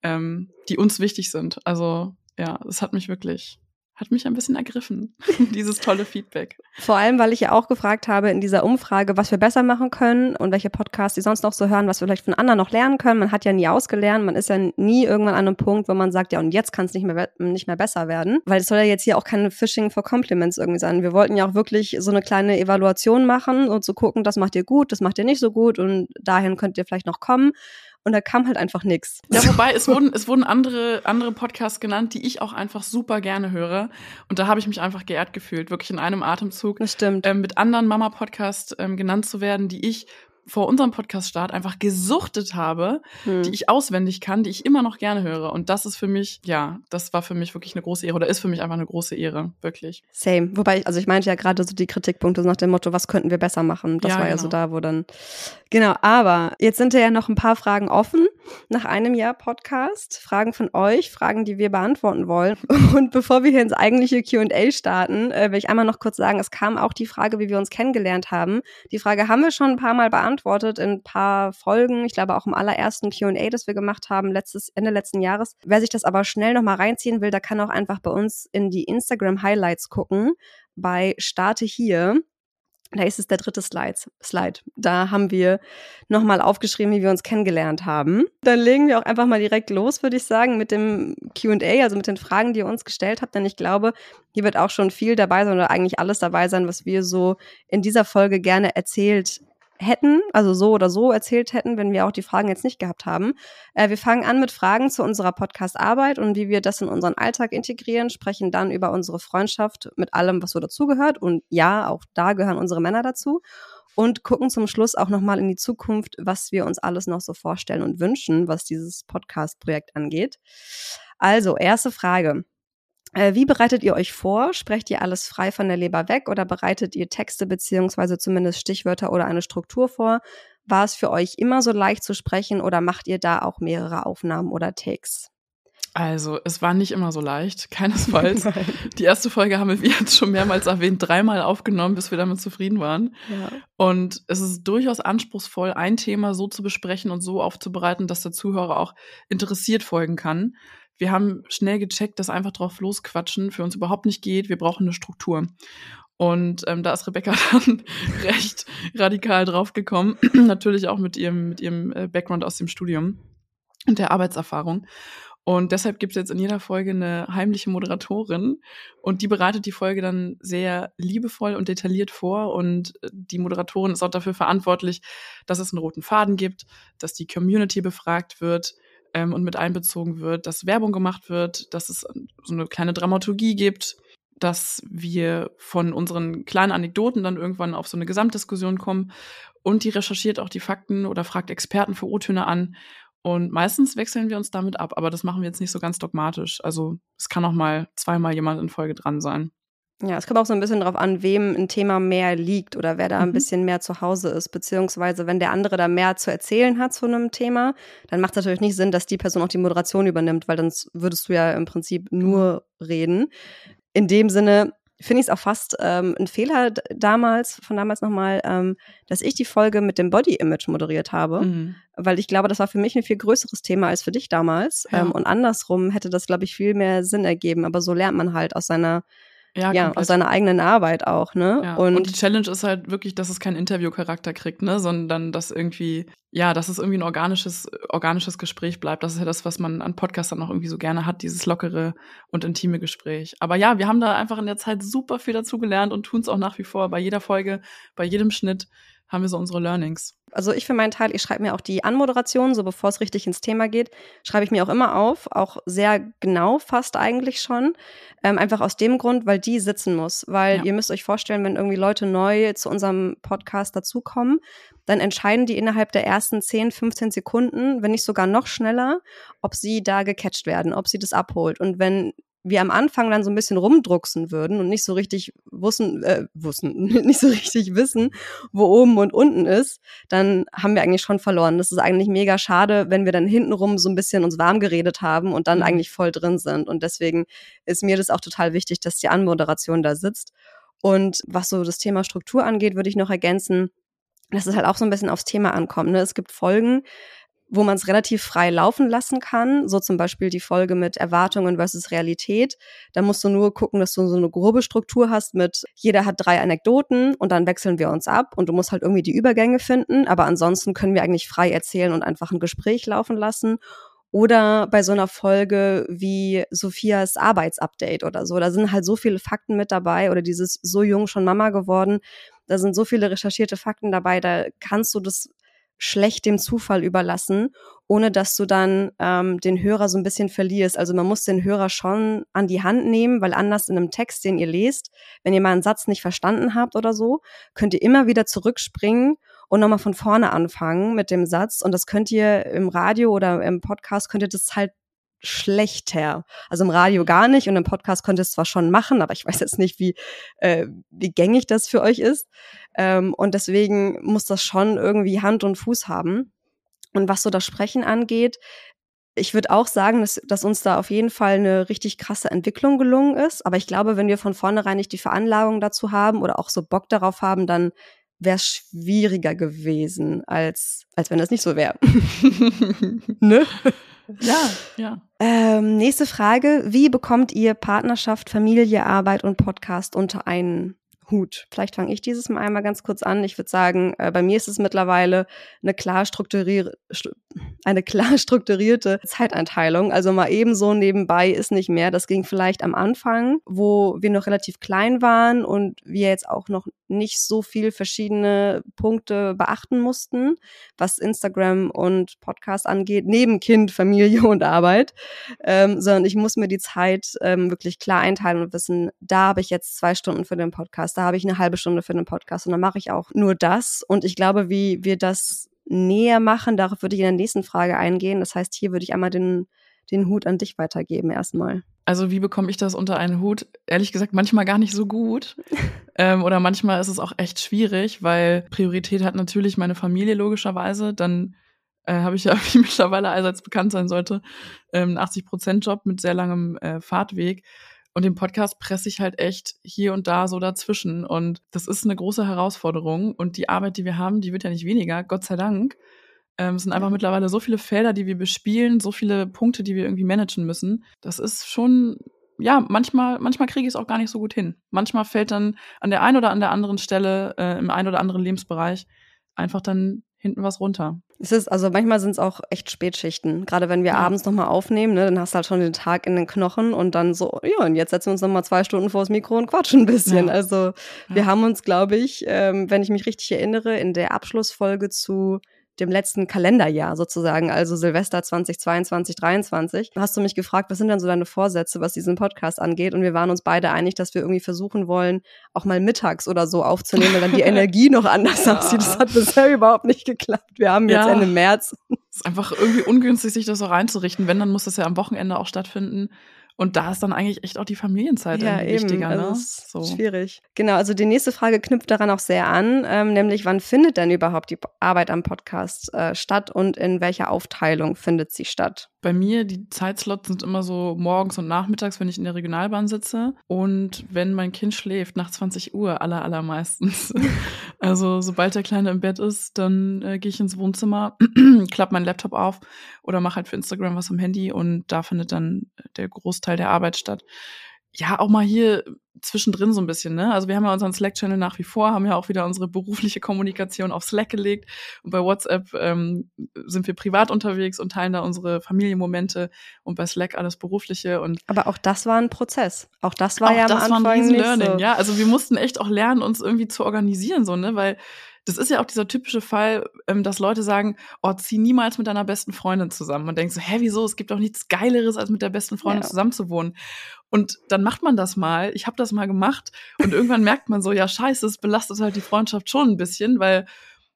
ähm, die uns wichtig sind. Also ja, es hat mich wirklich, hat mich ein bisschen ergriffen, dieses tolle Feedback. Vor allem, weil ich ja auch gefragt habe in dieser Umfrage, was wir besser machen können und welche Podcasts die sonst noch so hören, was wir vielleicht von anderen noch lernen können. Man hat ja nie ausgelernt, man ist ja nie irgendwann an einem Punkt, wo man sagt, ja, und jetzt kann es nicht mehr, nicht mehr besser werden. Weil es soll ja jetzt hier auch keine Phishing for Compliments irgendwie sein. Wir wollten ja auch wirklich so eine kleine Evaluation machen und zu gucken, das macht ihr gut, das macht ihr nicht so gut und dahin könnt ihr vielleicht noch kommen. Und da kam halt einfach nichts. Ja, wobei es wurden, es wurden andere, andere Podcasts genannt, die ich auch einfach super gerne höre. Und da habe ich mich einfach geehrt gefühlt, wirklich in einem Atemzug ähm, mit anderen Mama-Podcasts ähm, genannt zu werden, die ich vor unserem Podcast-Start einfach gesuchtet habe, Hm. die ich auswendig kann, die ich immer noch gerne höre. Und das ist für mich, ja, das war für mich wirklich eine große Ehre oder ist für mich einfach eine große Ehre, wirklich. Same. Wobei, ich, also ich meinte ja gerade so die Kritikpunkte nach dem Motto, was könnten wir besser machen? Das Ja, war ja genau. so da, wo dann. Genau, aber jetzt sind ja noch ein paar Fragen offen nach einem Jahr Podcast. Fragen von euch, Fragen, die wir beantworten wollen. Und bevor wir hier ins eigentliche QA starten, äh, will ich einmal noch kurz sagen, es kam auch die Frage, wie wir uns kennengelernt haben. Die Frage haben wir schon ein paar Mal beantwortet in ein paar Folgen. Ich glaube auch im allerersten QA, das wir gemacht haben, letztes, Ende letzten Jahres. Wer sich das aber schnell nochmal reinziehen will, der kann auch einfach bei uns in die Instagram Highlights gucken. Bei Starte hier. Da ist es der dritte Slide. Slide. Da haben wir nochmal aufgeschrieben, wie wir uns kennengelernt haben. Dann legen wir auch einfach mal direkt los, würde ich sagen, mit dem QA, also mit den Fragen, die ihr uns gestellt habt. Denn ich glaube, hier wird auch schon viel dabei sein oder eigentlich alles dabei sein, was wir so in dieser Folge gerne erzählt hätten, also so oder so erzählt hätten, wenn wir auch die Fragen jetzt nicht gehabt haben. Äh, wir fangen an mit Fragen zu unserer Podcast-Arbeit und wie wir das in unseren Alltag integrieren, sprechen dann über unsere Freundschaft mit allem, was so dazugehört. Und ja, auch da gehören unsere Männer dazu. Und gucken zum Schluss auch nochmal in die Zukunft, was wir uns alles noch so vorstellen und wünschen, was dieses Podcast-Projekt angeht. Also, erste Frage. Äh, wie bereitet ihr euch vor? Sprecht ihr alles frei von der Leber weg oder bereitet ihr Texte beziehungsweise zumindest Stichwörter oder eine Struktur vor? War es für euch immer so leicht zu sprechen oder macht ihr da auch mehrere Aufnahmen oder Takes? Also, es war nicht immer so leicht, keinesfalls. Die erste Folge haben wir, wie jetzt schon mehrmals erwähnt, dreimal aufgenommen, bis wir damit zufrieden waren. Ja. Und es ist durchaus anspruchsvoll, ein Thema so zu besprechen und so aufzubereiten, dass der Zuhörer auch interessiert folgen kann wir haben schnell gecheckt, dass einfach drauf losquatschen für uns überhaupt nicht geht. Wir brauchen eine Struktur. Und ähm, da ist Rebecca dann recht radikal draufgekommen. Natürlich auch mit ihrem, mit ihrem äh, Background aus dem Studium und der Arbeitserfahrung. Und deshalb gibt es jetzt in jeder Folge eine heimliche Moderatorin und die bereitet die Folge dann sehr liebevoll und detailliert vor. Und äh, die Moderatorin ist auch dafür verantwortlich, dass es einen roten Faden gibt, dass die Community befragt wird, ähm, und mit einbezogen wird, dass Werbung gemacht wird, dass es so eine kleine Dramaturgie gibt, dass wir von unseren kleinen Anekdoten dann irgendwann auf so eine Gesamtdiskussion kommen und die recherchiert auch die Fakten oder fragt Experten für O-Töne an. Und meistens wechseln wir uns damit ab, aber das machen wir jetzt nicht so ganz dogmatisch. Also es kann auch mal zweimal jemand in Folge dran sein. Ja, es kommt auch so ein bisschen darauf an, wem ein Thema mehr liegt oder wer da mhm. ein bisschen mehr zu Hause ist. Beziehungsweise, wenn der andere da mehr zu erzählen hat zu einem Thema, dann macht es natürlich nicht Sinn, dass die Person auch die Moderation übernimmt, weil dann würdest du ja im Prinzip nur reden. In dem Sinne finde ich es auch fast ähm, ein Fehler damals, von damals nochmal, ähm, dass ich die Folge mit dem Body Image moderiert habe, mhm. weil ich glaube, das war für mich ein viel größeres Thema als für dich damals. Ja. Ähm, und andersrum hätte das, glaube ich, viel mehr Sinn ergeben. Aber so lernt man halt aus seiner ja, ja aus seiner eigenen Arbeit auch, ne? Ja. Und, und, die Challenge ist halt wirklich, dass es keinen Interviewcharakter kriegt, ne? Sondern dass irgendwie, ja, dass es irgendwie ein organisches, organisches Gespräch bleibt. Das ist ja das, was man an Podcastern noch irgendwie so gerne hat, dieses lockere und intime Gespräch. Aber ja, wir haben da einfach in der Zeit super viel dazu gelernt und tun es auch nach wie vor bei jeder Folge, bei jedem Schnitt haben wir so unsere Learnings. Also ich für meinen Teil, ich schreibe mir auch die Anmoderation, so bevor es richtig ins Thema geht, schreibe ich mir auch immer auf, auch sehr genau fast eigentlich schon. Ähm, einfach aus dem Grund, weil die sitzen muss. Weil ja. ihr müsst euch vorstellen, wenn irgendwie Leute neu zu unserem Podcast dazukommen, dann entscheiden die innerhalb der ersten 10, 15 Sekunden, wenn nicht sogar noch schneller, ob sie da gecatcht werden, ob sie das abholt. Und wenn wir am Anfang dann so ein bisschen rumdrucksen würden und nicht so richtig wussten, äh, wussten, nicht so richtig wissen, wo oben und unten ist, dann haben wir eigentlich schon verloren. Das ist eigentlich mega schade, wenn wir dann hintenrum so ein bisschen uns warm geredet haben und dann mhm. eigentlich voll drin sind. Und deswegen ist mir das auch total wichtig, dass die Anmoderation da sitzt. Und was so das Thema Struktur angeht, würde ich noch ergänzen, dass es halt auch so ein bisschen aufs Thema ankommt. Ne? Es gibt Folgen, wo man es relativ frei laufen lassen kann. So zum Beispiel die Folge mit Erwartungen versus Realität. Da musst du nur gucken, dass du so eine grobe Struktur hast mit jeder hat drei Anekdoten und dann wechseln wir uns ab und du musst halt irgendwie die Übergänge finden. Aber ansonsten können wir eigentlich frei erzählen und einfach ein Gespräch laufen lassen. Oder bei so einer Folge wie Sophias Arbeitsupdate oder so. Da sind halt so viele Fakten mit dabei oder dieses so jung schon Mama geworden. Da sind so viele recherchierte Fakten dabei, da kannst du das schlecht dem Zufall überlassen, ohne dass du dann ähm, den Hörer so ein bisschen verlierst. Also man muss den Hörer schon an die Hand nehmen, weil anders in einem Text, den ihr lest, wenn ihr mal einen Satz nicht verstanden habt oder so, könnt ihr immer wieder zurückspringen und nochmal von vorne anfangen mit dem Satz. Und das könnt ihr im Radio oder im Podcast, könnt ihr das halt schlechter. Also im Radio gar nicht und im Podcast könnt ihr es zwar schon machen, aber ich weiß jetzt nicht, wie, äh, wie gängig das für euch ist. Ähm, und deswegen muss das schon irgendwie Hand und Fuß haben. Und was so das Sprechen angeht, ich würde auch sagen, dass, dass uns da auf jeden Fall eine richtig krasse Entwicklung gelungen ist. Aber ich glaube, wenn wir von vornherein nicht die Veranlagung dazu haben oder auch so Bock darauf haben, dann wäre es schwieriger gewesen, als, als wenn das nicht so wäre. ne? Ja, ja. Ähm, nächste Frage. Wie bekommt ihr Partnerschaft, Familie, Arbeit und Podcast unter einen Hut? Vielleicht fange ich dieses Mal einmal ganz kurz an. Ich würde sagen, äh, bei mir ist es mittlerweile eine klar strukturierte, eine klar strukturierte Zeiteinteilung. Also mal eben so nebenbei ist nicht mehr. Das ging vielleicht am Anfang, wo wir noch relativ klein waren und wir jetzt auch noch nicht so viel verschiedene Punkte beachten mussten, was Instagram und Podcast angeht, neben Kind, Familie und Arbeit, ähm, sondern ich muss mir die Zeit ähm, wirklich klar einteilen und wissen, da habe ich jetzt zwei Stunden für den Podcast, da habe ich eine halbe Stunde für den Podcast und dann mache ich auch nur das. Und ich glaube, wie wir das näher machen, darauf würde ich in der nächsten Frage eingehen. Das heißt, hier würde ich einmal den, den Hut an dich weitergeben erstmal. Also wie bekomme ich das unter einen Hut? Ehrlich gesagt, manchmal gar nicht so gut. ähm, oder manchmal ist es auch echt schwierig, weil Priorität hat natürlich meine Familie logischerweise. Dann äh, habe ich ja, wie mittlerweile allseits bekannt sein sollte, ähm, 80-Prozent-Job mit sehr langem äh, Fahrtweg. Und den Podcast presse ich halt echt hier und da so dazwischen. Und das ist eine große Herausforderung. Und die Arbeit, die wir haben, die wird ja nicht weniger, Gott sei Dank. Ähm, es sind einfach mittlerweile so viele Felder, die wir bespielen, so viele Punkte, die wir irgendwie managen müssen. Das ist schon, ja, manchmal, manchmal kriege ich es auch gar nicht so gut hin. Manchmal fällt dann an der einen oder an der anderen Stelle, äh, im einen oder anderen Lebensbereich, einfach dann hinten was runter. Es ist, also manchmal sind es auch echt Spätschichten. Gerade wenn wir ja. abends nochmal aufnehmen, ne, dann hast du halt schon den Tag in den Knochen und dann so, ja, und jetzt setzen wir uns nochmal zwei Stunden vors Mikro und quatschen ein bisschen. Ja. Also ja. wir haben uns, glaube ich, ähm, wenn ich mich richtig erinnere, in der Abschlussfolge zu dem letzten Kalenderjahr sozusagen, also Silvester 2022, 2023, hast du mich gefragt, was sind denn so deine Vorsätze, was diesen Podcast angeht? Und wir waren uns beide einig, dass wir irgendwie versuchen wollen, auch mal mittags oder so aufzunehmen, weil dann die Energie noch anders ja. aussieht. Das hat bisher überhaupt nicht geklappt. Wir haben jetzt ja. Ende März. Es ist einfach irgendwie ungünstig, sich das so reinzurichten. Wenn, dann muss das ja am Wochenende auch stattfinden. Und da ist dann eigentlich echt auch die Familienzeit ja, eben. wichtiger. Also ne? so. Schwierig. Genau, also die nächste Frage knüpft daran auch sehr an, ähm, nämlich wann findet denn überhaupt die Arbeit am Podcast äh, statt und in welcher Aufteilung findet sie statt? Bei mir, die Zeitslots sind immer so morgens und nachmittags, wenn ich in der Regionalbahn sitze. Und wenn mein Kind schläft, nach 20 Uhr aller, allermeistens. also sobald der Kleine im Bett ist, dann äh, gehe ich ins Wohnzimmer, klappe meinen Laptop auf oder mache halt für Instagram was am Handy und da findet dann der Großteil der Arbeit statt ja, auch mal hier zwischendrin so ein bisschen, ne? Also wir haben ja unseren Slack-Channel nach wie vor, haben ja auch wieder unsere berufliche Kommunikation auf Slack gelegt. Und bei WhatsApp ähm, sind wir privat unterwegs und teilen da unsere Familienmomente und bei Slack alles Berufliche. Und Aber auch das war ein Prozess. Auch das war auch ja am das Anfang war ein Learning, so. ja. Also wir mussten echt auch lernen, uns irgendwie zu organisieren, so, ne? Weil das ist ja auch dieser typische Fall, ähm, dass Leute sagen, oh, zieh niemals mit deiner besten Freundin zusammen. Und denkst so, hä, wieso? Es gibt doch nichts Geileres, als mit der besten Freundin ja. zusammenzuwohnen. Und dann macht man das mal. Ich habe das mal gemacht. Und irgendwann merkt man so, ja, scheiße, es belastet halt die Freundschaft schon ein bisschen, weil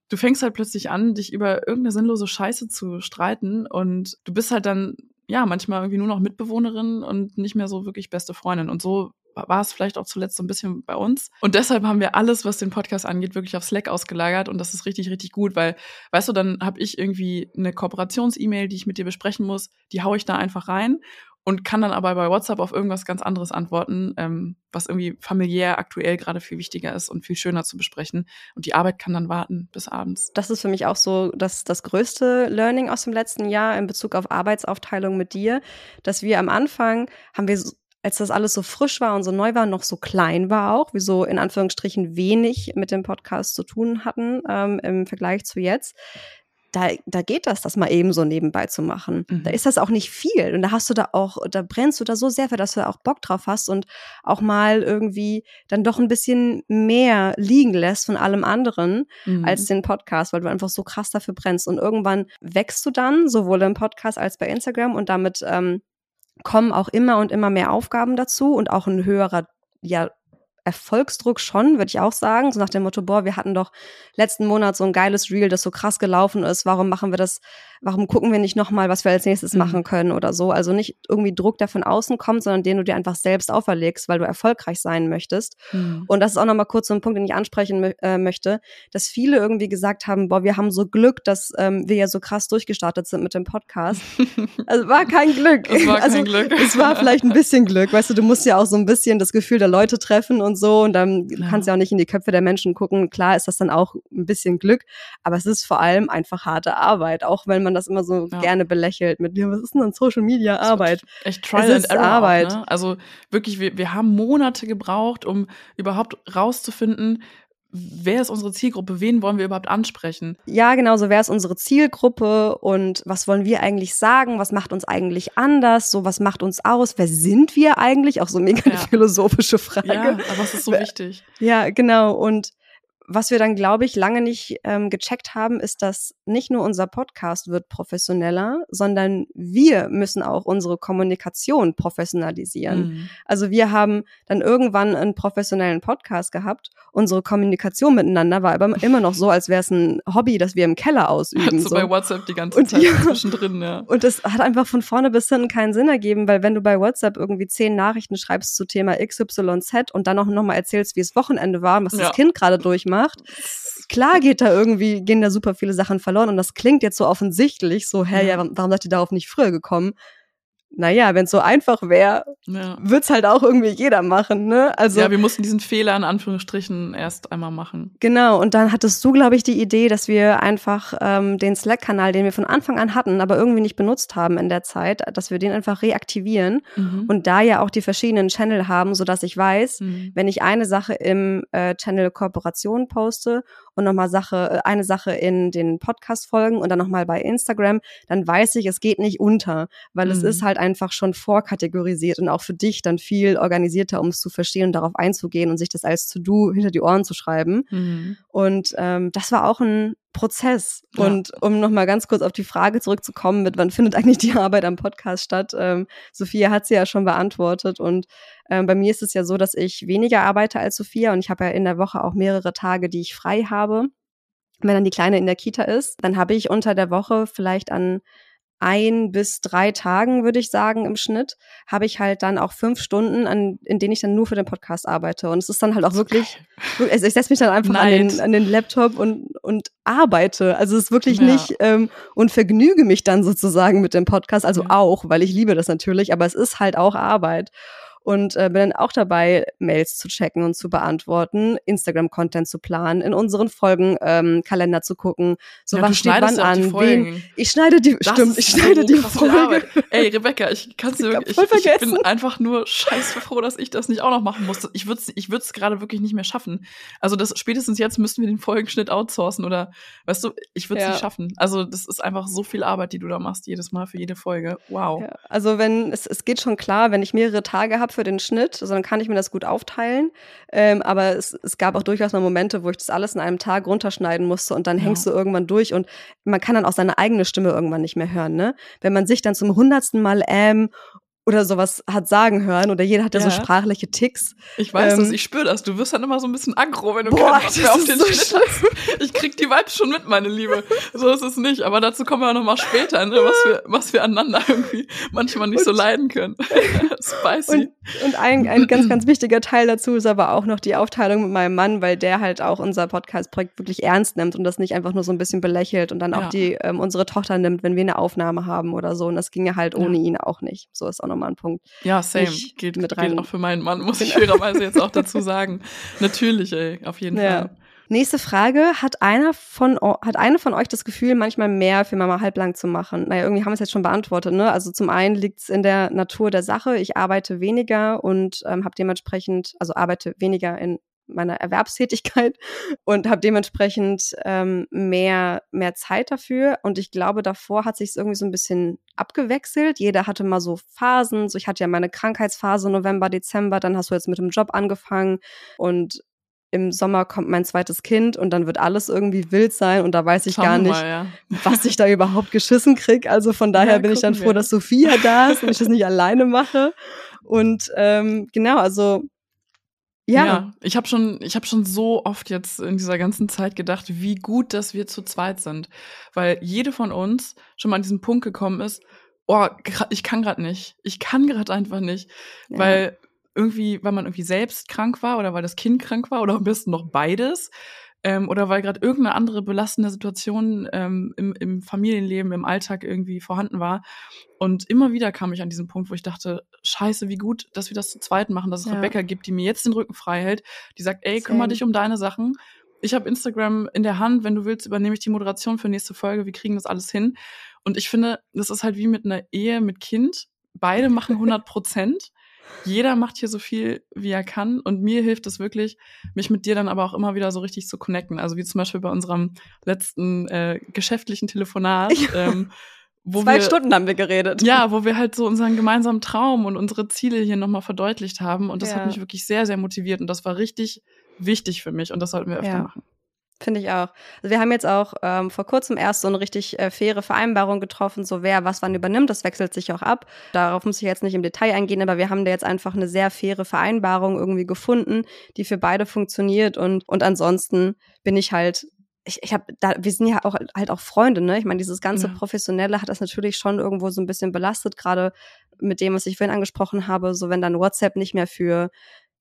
du fängst halt plötzlich an, dich über irgendeine sinnlose Scheiße zu streiten. Und du bist halt dann ja, manchmal irgendwie nur noch Mitbewohnerin und nicht mehr so wirklich beste Freundin. Und so war es vielleicht auch zuletzt so ein bisschen bei uns. Und deshalb haben wir alles, was den Podcast angeht, wirklich auf Slack ausgelagert. Und das ist richtig, richtig gut, weil, weißt du, dann habe ich irgendwie eine Kooperations-E-Mail, die ich mit dir besprechen muss, die haue ich da einfach rein und kann dann aber bei WhatsApp auf irgendwas ganz anderes antworten, ähm, was irgendwie familiär aktuell gerade viel wichtiger ist und viel schöner zu besprechen. Und die Arbeit kann dann warten bis abends. Das ist für mich auch so das, das größte Learning aus dem letzten Jahr in Bezug auf Arbeitsaufteilung mit dir, dass wir am Anfang haben wir als das alles so frisch war und so neu war, noch so klein war auch, wir so in Anführungsstrichen wenig mit dem Podcast zu tun hatten ähm, im Vergleich zu jetzt, da, da geht das, das mal eben so nebenbei zu machen. Mhm. Da ist das auch nicht viel. Und da hast du da auch, da brennst du da so sehr für, dass du da auch Bock drauf hast und auch mal irgendwie dann doch ein bisschen mehr liegen lässt von allem anderen mhm. als den Podcast, weil du einfach so krass dafür brennst. Und irgendwann wächst du dann, sowohl im Podcast als bei Instagram und damit ähm, kommen auch immer und immer mehr Aufgaben dazu und auch ein höherer ja, Erfolgsdruck schon, würde ich auch sagen. So nach dem Motto, boah, wir hatten doch letzten Monat so ein geiles Reel, das so krass gelaufen ist. Warum machen wir das? Warum gucken wir nicht nochmal, was wir als nächstes mhm. machen können oder so? Also nicht irgendwie Druck, der von außen kommt, sondern den du dir einfach selbst auferlegst, weil du erfolgreich sein möchtest. Mhm. Und das ist auch nochmal kurz so ein Punkt, den ich ansprechen äh, möchte, dass viele irgendwie gesagt haben, boah, wir haben so Glück, dass ähm, wir ja so krass durchgestartet sind mit dem Podcast. Also war kein Glück. Es war also, kein Glück. Es war vielleicht ein bisschen Glück. Weißt du, du musst ja auch so ein bisschen das Gefühl der Leute treffen und und so und dann ja. kannst du ja auch nicht in die Köpfe der Menschen gucken. Klar ist das dann auch ein bisschen Glück, aber es ist vor allem einfach harte Arbeit, auch wenn man das immer so ja. gerne belächelt mit, ja, was ist denn dann Social Media Arbeit? Echt Trial es and Error Arbeit. Auch, ne? Also wirklich, wir, wir haben Monate gebraucht, um überhaupt rauszufinden, wer ist unsere Zielgruppe, wen wollen wir überhaupt ansprechen? Ja, genau, so wer ist unsere Zielgruppe und was wollen wir eigentlich sagen, was macht uns eigentlich anders, so was macht uns aus, wer sind wir eigentlich, auch so mega ja. philosophische Frage. Ja, aber es ist so wichtig. Ja, genau und was wir dann, glaube ich, lange nicht ähm, gecheckt haben, ist, dass nicht nur unser Podcast wird professioneller, sondern wir müssen auch unsere Kommunikation professionalisieren. Mhm. Also wir haben dann irgendwann einen professionellen Podcast gehabt. Unsere Kommunikation miteinander war aber immer noch so, als wäre es ein Hobby, das wir im Keller ausüben. so, so. bei WhatsApp die ganze und, Zeit ja. zwischendrin, ja. Und das hat einfach von vorne bis hinten keinen Sinn ergeben, weil wenn du bei WhatsApp irgendwie zehn Nachrichten schreibst zu Thema XYZ und dann auch nochmal erzählst, wie es Wochenende war, was ja. das Kind gerade durchmacht, macht. Klar geht da irgendwie, gehen da super viele Sachen verloren und das klingt jetzt so offensichtlich, so, hä, ja, warum seid ihr darauf nicht früher gekommen? Naja, wenn es so einfach wäre, ja. wird's halt auch irgendwie jeder machen, ne? Also ja, wir mussten diesen Fehler in Anführungsstrichen erst einmal machen. Genau. Und dann hattest du, glaube ich, die Idee, dass wir einfach ähm, den Slack-Kanal, den wir von Anfang an hatten, aber irgendwie nicht benutzt haben in der Zeit, dass wir den einfach reaktivieren mhm. und da ja auch die verschiedenen Channel haben, so dass ich weiß, mhm. wenn ich eine Sache im äh, Channel Kooperation poste und nochmal Sache, äh, eine Sache in den Podcast-Folgen und dann nochmal bei Instagram, dann weiß ich, es geht nicht unter, weil mhm. es ist halt einfach schon vorkategorisiert und auch für dich dann viel organisierter, um es zu verstehen und darauf einzugehen und sich das als To-Do hinter die Ohren zu schreiben. Mhm. Und ähm, das war auch ein Prozess. Ja. Und um nochmal ganz kurz auf die Frage zurückzukommen, mit wann findet eigentlich die Arbeit am Podcast statt? Ähm, Sophia hat sie ja schon beantwortet. Und ähm, bei mir ist es ja so, dass ich weniger arbeite als Sophia und ich habe ja in der Woche auch mehrere Tage, die ich frei habe. Wenn dann die Kleine in der Kita ist, dann habe ich unter der Woche vielleicht an ein bis drei Tagen, würde ich sagen, im Schnitt, habe ich halt dann auch fünf Stunden, an, in denen ich dann nur für den Podcast arbeite. Und es ist dann halt auch wirklich, also ich setze mich dann einfach an den, an den Laptop und, und arbeite. Also es ist wirklich ja. nicht ähm, und vergnüge mich dann sozusagen mit dem Podcast. Also ja. auch, weil ich liebe das natürlich, aber es ist halt auch Arbeit und äh, bin dann auch dabei, Mails zu checken und zu beantworten, Instagram-Content zu planen, in unseren Folgen ähm, Kalender zu gucken, so ja, was steht wann an, wen. Ich schneide die, das stimmt, ich schneide so die Folge. Ey, Rebecca, ich kann's dir wirklich, ich, ich, bin einfach nur scheiße froh, dass ich das nicht auch noch machen musste. Ich würde es ich würd's gerade wirklich nicht mehr schaffen. Also das spätestens jetzt müssten wir den Folgenschnitt outsourcen oder, weißt du, ich würde es ja. nicht schaffen. Also das ist einfach so viel Arbeit, die du da machst jedes Mal für jede Folge. Wow. Ja, also wenn, es, es geht schon klar, wenn ich mehrere Tage habe für den Schnitt, sondern kann ich mir das gut aufteilen. Ähm, aber es, es gab auch durchaus mal Momente, wo ich das alles in einem Tag runterschneiden musste und dann ja. hängst du irgendwann durch und man kann dann auch seine eigene Stimme irgendwann nicht mehr hören, ne? Wenn man sich dann zum hundertsten Mal ähm oder sowas hat sagen hören oder jeder hat ja, so sprachliche Ticks. Ich weiß ähm, das, ich spüre das. Du wirst dann immer so ein bisschen aggro, wenn du boah, keinen mehr auf den so Schnitt hast. Ich krieg die Vibes schon mit, meine Liebe. So ist es nicht. Aber dazu kommen wir noch mal später, ne, was wir, was wir aneinander irgendwie manchmal nicht und, so leiden können. Spicy. Und, und ein, ein ganz, ganz wichtiger Teil dazu ist aber auch noch die Aufteilung mit meinem Mann, weil der halt auch unser Podcast-Projekt wirklich ernst nimmt und das nicht einfach nur so ein bisschen belächelt und dann auch ja. die ähm, unsere Tochter nimmt, wenn wir eine Aufnahme haben oder so. Und das ging ja halt ohne ja. ihn auch nicht. So ist auch noch nochmal ein Punkt. Ja, same. geht, mit rein. geht auch für meinen Mann, muss ich fairerweise jetzt auch dazu sagen. Natürlich, ey, auf jeden ja. Fall. Nächste Frage. Hat einer von, hat eine von euch das Gefühl, manchmal mehr für Mama halblang zu machen? Naja, irgendwie haben wir es jetzt schon beantwortet, ne? Also zum einen liegt es in der Natur der Sache. Ich arbeite weniger und ähm, habe dementsprechend, also arbeite weniger in meiner Erwerbstätigkeit und habe dementsprechend ähm, mehr mehr Zeit dafür und ich glaube davor hat sich irgendwie so ein bisschen abgewechselt jeder hatte mal so Phasen so ich hatte ja meine Krankheitsphase November Dezember dann hast du jetzt mit dem Job angefangen und im Sommer kommt mein zweites Kind und dann wird alles irgendwie wild sein und da weiß ich Schauen gar nicht, mal, ja. was ich da überhaupt geschissen krieg. Also von daher ja, bin ich dann froh, wir. dass Sophia da ist und ich das nicht alleine mache. Und ähm, genau, also ja. ja. ich habe schon, ich habe schon so oft jetzt in dieser ganzen Zeit gedacht, wie gut, dass wir zu zweit sind, weil jede von uns schon mal an diesen Punkt gekommen ist. Oh, ich kann gerade nicht. Ich kann gerade einfach nicht, ja. weil irgendwie, weil man irgendwie selbst krank war oder weil das Kind krank war oder am besten noch beides ähm, oder weil gerade irgendeine andere belastende Situation ähm, im, im Familienleben, im Alltag irgendwie vorhanden war. Und immer wieder kam ich an diesen Punkt, wo ich dachte, scheiße, wie gut, dass wir das zu zweit machen, dass es ja. Rebecca gibt, die mir jetzt den Rücken frei hält, die sagt, ey, kümmere dich um deine Sachen. Ich habe Instagram in der Hand, wenn du willst, übernehme ich die Moderation für nächste Folge, wir kriegen das alles hin. Und ich finde, das ist halt wie mit einer Ehe mit Kind. Beide machen 100 Prozent. Jeder macht hier so viel, wie er kann. Und mir hilft es wirklich, mich mit dir dann aber auch immer wieder so richtig zu connecten. Also wie zum Beispiel bei unserem letzten äh, geschäftlichen Telefonat. Ähm, wo Zwei wir, Stunden haben wir geredet. Ja, wo wir halt so unseren gemeinsamen Traum und unsere Ziele hier nochmal verdeutlicht haben. Und das ja. hat mich wirklich sehr, sehr motiviert. Und das war richtig wichtig für mich. Und das sollten wir öfter ja. machen. Finde ich auch. Also wir haben jetzt auch ähm, vor kurzem erst so eine richtig äh, faire Vereinbarung getroffen, so wer was wann übernimmt. Das wechselt sich auch ab. Darauf muss ich jetzt nicht im Detail eingehen, aber wir haben da jetzt einfach eine sehr faire Vereinbarung irgendwie gefunden, die für beide funktioniert. Und, und ansonsten bin ich halt ich, ich habe da, wir sind ja auch halt auch Freunde, ne? Ich meine, dieses ganze ja. Professionelle hat das natürlich schon irgendwo so ein bisschen belastet, gerade mit dem, was ich vorhin angesprochen habe, so wenn dann WhatsApp nicht mehr für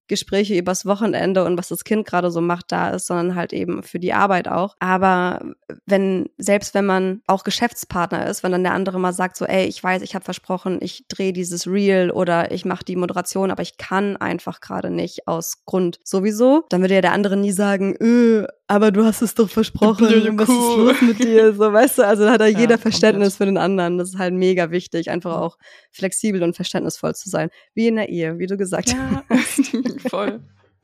Gespräche übers Wochenende und was das Kind gerade so macht da ist, sondern halt eben für die Arbeit auch. Aber wenn, selbst wenn man auch Geschäftspartner ist, wenn dann der andere mal sagt so, ey, ich weiß, ich habe versprochen, ich drehe dieses Reel oder ich mache die Moderation, aber ich kann einfach gerade nicht aus Grund sowieso, dann würde ja der andere nie sagen, öh, aber du hast es doch versprochen, was ist los mit dir? So, weißt du, also da hat da ja, jeder Verständnis komplett. für den anderen. Das ist halt mega wichtig, einfach auch flexibel und verständnisvoll zu sein. Wie in der Ehe, wie du gesagt ja, hast. Voll.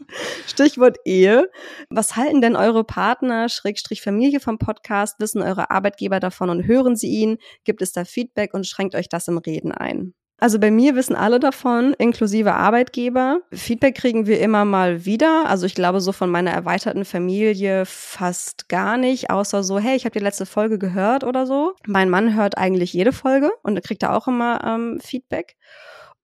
Stichwort Ehe. Was halten denn eure Partner, Schrägstrich Familie vom Podcast? Wissen eure Arbeitgeber davon und hören sie ihn? Gibt es da Feedback und schränkt euch das im Reden ein? Also bei mir wissen alle davon, inklusive Arbeitgeber. Feedback kriegen wir immer mal wieder. Also ich glaube so von meiner erweiterten Familie fast gar nicht, außer so, hey, ich habe die letzte Folge gehört oder so. Mein Mann hört eigentlich jede Folge und kriegt da auch immer ähm, Feedback.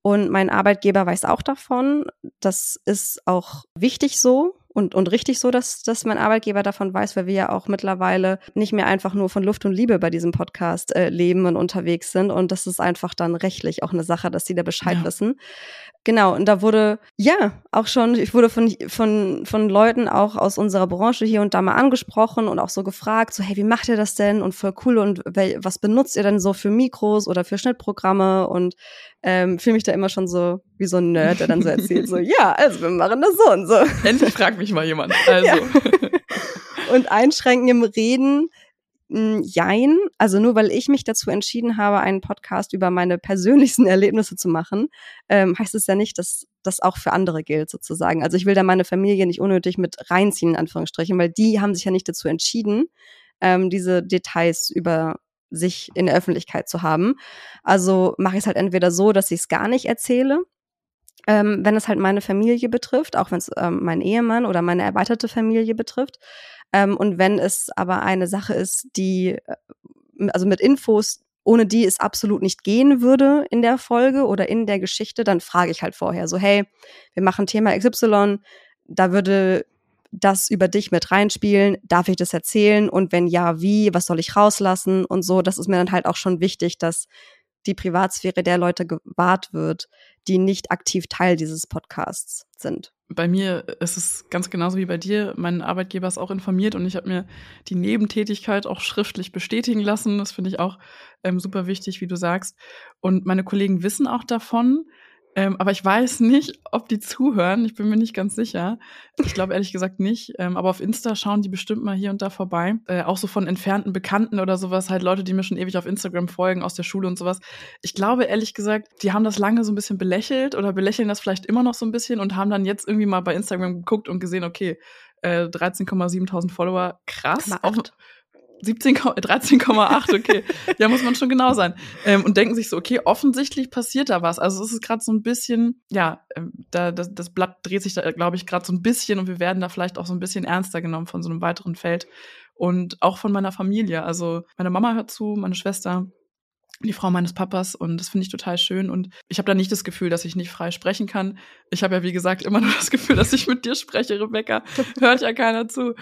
Und mein Arbeitgeber weiß auch davon. Das ist auch wichtig so und, und richtig so, dass, dass mein Arbeitgeber davon weiß, weil wir ja auch mittlerweile nicht mehr einfach nur von Luft und Liebe bei diesem Podcast äh, leben und unterwegs sind. Und das ist einfach dann rechtlich auch eine Sache, dass die da Bescheid ja. wissen. Genau, und da wurde, ja, auch schon, ich wurde von, von, von Leuten auch aus unserer Branche hier und da mal angesprochen und auch so gefragt, so, hey, wie macht ihr das denn? Und voll cool, und was benutzt ihr denn so für Mikros oder für Schnittprogramme? Und ähm, fühle mich da immer schon so wie so ein Nerd, der dann so erzählt, so, ja, also wir machen das so und so. Endlich fragt mich mal jemand. Also. Ja. Und einschränken im Reden, mh, jein. Also nur weil ich mich dazu entschieden habe, einen Podcast über meine persönlichsten Erlebnisse zu machen, ähm, heißt es ja nicht, dass das auch für andere gilt sozusagen. Also ich will da meine Familie nicht unnötig mit reinziehen, in Anführungsstrichen, weil die haben sich ja nicht dazu entschieden, ähm, diese Details über sich in der Öffentlichkeit zu haben. Also mache ich es halt entweder so, dass ich es gar nicht erzähle, ähm, wenn es halt meine Familie betrifft, auch wenn es ähm, mein Ehemann oder meine erweiterte Familie betrifft. Ähm, und wenn es aber eine Sache ist, die, äh, also mit Infos, ohne die es absolut nicht gehen würde in der Folge oder in der Geschichte, dann frage ich halt vorher so, hey, wir machen Thema XY, da würde das über dich mit reinspielen? Darf ich das erzählen? Und wenn ja, wie? Was soll ich rauslassen? Und so, das ist mir dann halt auch schon wichtig, dass die Privatsphäre der Leute gewahrt wird, die nicht aktiv Teil dieses Podcasts sind. Bei mir ist es ganz genauso wie bei dir. Mein Arbeitgeber ist auch informiert und ich habe mir die Nebentätigkeit auch schriftlich bestätigen lassen. Das finde ich auch ähm, super wichtig, wie du sagst. Und meine Kollegen wissen auch davon. Ähm, aber ich weiß nicht, ob die zuhören. Ich bin mir nicht ganz sicher. Ich glaube ehrlich gesagt nicht. Ähm, aber auf Insta schauen die bestimmt mal hier und da vorbei. Äh, auch so von entfernten Bekannten oder sowas. Halt Leute, die mir schon ewig auf Instagram folgen, aus der Schule und sowas. Ich glaube ehrlich gesagt, die haben das lange so ein bisschen belächelt oder belächeln das vielleicht immer noch so ein bisschen und haben dann jetzt irgendwie mal bei Instagram geguckt und gesehen, okay, äh, 13,7 Follower, krass. Auch, 13,8, okay. ja, muss man schon genau sein. Ähm, und denken sich so, okay, offensichtlich passiert da was. Also es ist gerade so ein bisschen, ja, ähm, da, das, das Blatt dreht sich da, glaube ich, gerade so ein bisschen und wir werden da vielleicht auch so ein bisschen ernster genommen von so einem weiteren Feld. Und auch von meiner Familie. Also meine Mama hört zu, meine Schwester, die Frau meines Papas und das finde ich total schön und ich habe da nicht das Gefühl, dass ich nicht frei sprechen kann. Ich habe ja wie gesagt immer nur das Gefühl, dass ich mit dir spreche, Rebecca. Hört ja keiner zu.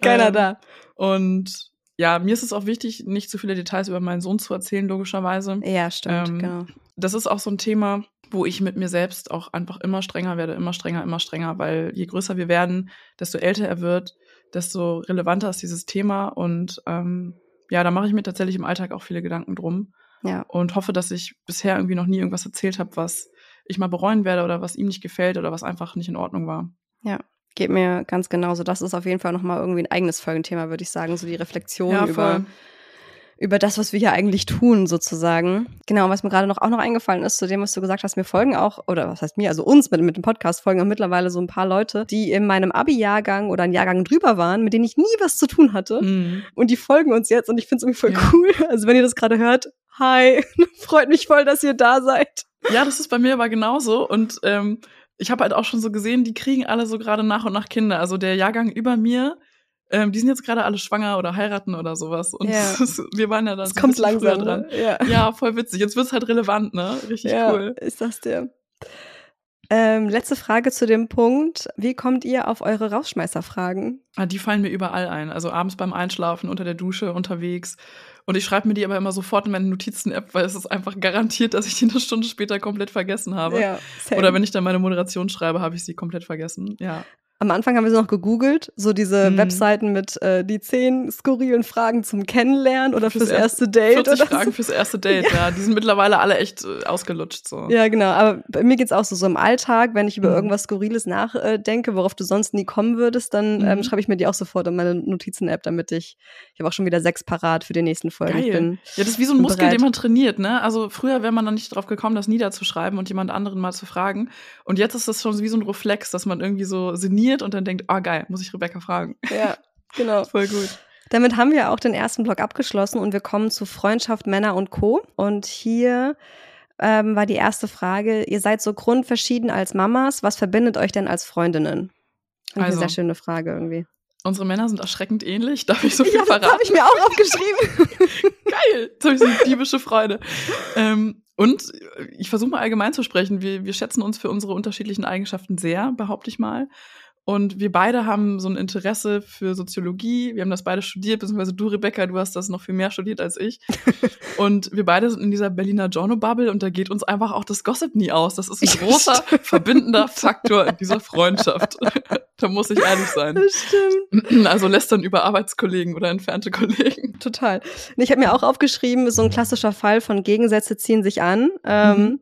Keiner ähm, da. Und ja, mir ist es auch wichtig, nicht zu viele Details über meinen Sohn zu erzählen, logischerweise. Ja, stimmt, ähm, genau. Das ist auch so ein Thema, wo ich mit mir selbst auch einfach immer strenger werde, immer strenger, immer strenger, weil je größer wir werden, desto älter er wird, desto relevanter ist dieses Thema und ähm, ja, da mache ich mir tatsächlich im Alltag auch viele Gedanken drum. Ja. Und hoffe, dass ich bisher irgendwie noch nie irgendwas erzählt habe, was ich mal bereuen werde oder was ihm nicht gefällt oder was einfach nicht in Ordnung war. Ja, Geht mir ganz genauso. Das ist auf jeden Fall nochmal irgendwie ein eigenes Folgenthema, würde ich sagen. So die Reflexion ja, über über das, was wir hier eigentlich tun, sozusagen. Genau, was mir gerade noch auch noch eingefallen ist, zu dem, was du gesagt hast, mir folgen auch, oder was heißt mir, also uns mit, mit dem Podcast folgen auch mittlerweile so ein paar Leute, die in meinem Abi-Jahrgang oder ein Jahrgang drüber waren, mit denen ich nie was zu tun hatte. Mhm. Und die folgen uns jetzt und ich finde es irgendwie voll Ja. cool. Also wenn ihr das gerade hört, hi, freut mich voll, dass ihr da seid. Ja, das ist bei mir aber genauso. Und ähm, ich habe halt auch schon so gesehen, die kriegen alle so gerade nach und nach Kinder. Also der Jahrgang über mir, ähm, die sind jetzt gerade alle schwanger oder heiraten oder sowas. Und Ja. wir waren ja da Es so kommt langsam dran. dran. Ja. Ja, voll witzig. Jetzt wird's halt relevant, ne? Richtig ja, cool. ist das der. Ähm, letzte Frage zu dem Punkt. Wie kommt ihr auf eure Rausschmeißerfragen? Ah, die fallen mir überall ein. Also abends beim Einschlafen, unter der Dusche, unterwegs. Und ich schreibe mir die aber immer sofort in meine Notizen-App, weil es ist einfach garantiert, dass ich die eine Stunde später komplett vergessen habe. Ja, same. Oder wenn ich dann meine Moderation schreibe, habe ich sie komplett vergessen. Ja. Am Anfang haben wir sie noch gegoogelt, so diese Mhm. Webseiten mit äh, die zehn skurrilen Fragen zum Kennenlernen oder fürs, Fürs erste Date. 40 oder Fragen so. fürs erste Date, ja. Die sind mittlerweile alle echt äh, ausgelutscht so. Ja, genau. Aber bei mir geht's auch so, so im Alltag, wenn ich über Mhm. irgendwas Skurriles nachdenke, worauf du sonst nie kommen würdest, dann Mhm. ähm, schreibe ich mir die auch sofort in meine Notizen-App, damit ich, ich habe auch schon wieder sechs parat für die nächsten Folgen. Geil. bin, Ja, das ist wie so ein Muskel, bereit. den man trainiert, ne? Also früher wäre man dann nicht drauf gekommen, das niederzuschreiben und jemand anderen mal zu fragen. Und jetzt ist das schon wie so ein Reflex, dass man irgendwie so sinniert und dann denkt, ah geil, muss ich Rebecca fragen. ja, genau. Voll gut. Damit haben wir auch den ersten Block abgeschlossen und wir kommen zu Freundschaft, Männer und Co. Und hier ähm, war die erste Frage, ihr seid so grundverschieden als Mamas, was verbindet euch denn als Freundinnen? Also, eine sehr schöne Frage irgendwie. Unsere Männer sind erschreckend ähnlich. Darf ich so viel Ja, das verraten? habe ich mir auch aufgeschrieben. Geil. Jetzt habe ich so eine diebische Freude. Ähm, und ich versuche mal allgemein zu sprechen. Wir, wir schätzen uns für unsere unterschiedlichen Eigenschaften sehr, behaupte ich mal. Und wir beide haben so ein Interesse für Soziologie. Wir haben das beide studiert, beziehungsweise du, Rebecca, du hast das noch viel mehr studiert als ich. und wir beide sind in dieser Berliner Journal-Bubble und da geht uns einfach auch das Gossip nie aus. Das ist ein Ja, großer verbindender Faktor in dieser Freundschaft. da muss ich ehrlich sein. Das stimmt. Also lästern über Arbeitskollegen oder entfernte Kollegen. Total. Ich habe mir auch aufgeschrieben, so ein klassischer Fall von Gegensätze ziehen sich an. Ähm, Mhm.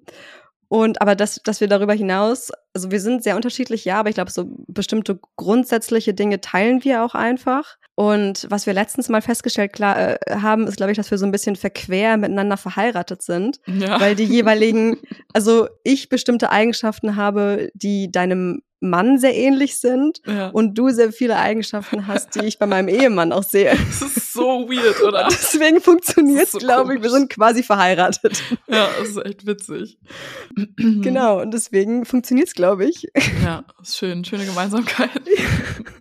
Und aber dass, dass wir darüber hinaus, also wir sind sehr unterschiedlich, ja, aber ich glaube, so bestimmte grundsätzliche Dinge teilen wir auch einfach. Und was wir letztens mal festgestellt klar, äh, haben, ist, glaube ich, dass wir so ein bisschen verquer miteinander verheiratet sind. Ja. Weil die jeweiligen, also ich bestimmte Eigenschaften habe, die deinem Mann sehr ähnlich sind ja. und du sehr viele Eigenschaften hast, die ich bei meinem Ehemann auch sehe. Das ist so weird, oder? Und deswegen funktioniert es, so glaube ich. Wir sind quasi verheiratet. Ja, das ist echt witzig. Genau, und deswegen funktioniert es, glaube ich. Ja, ist schön. Schöne Gemeinsamkeit.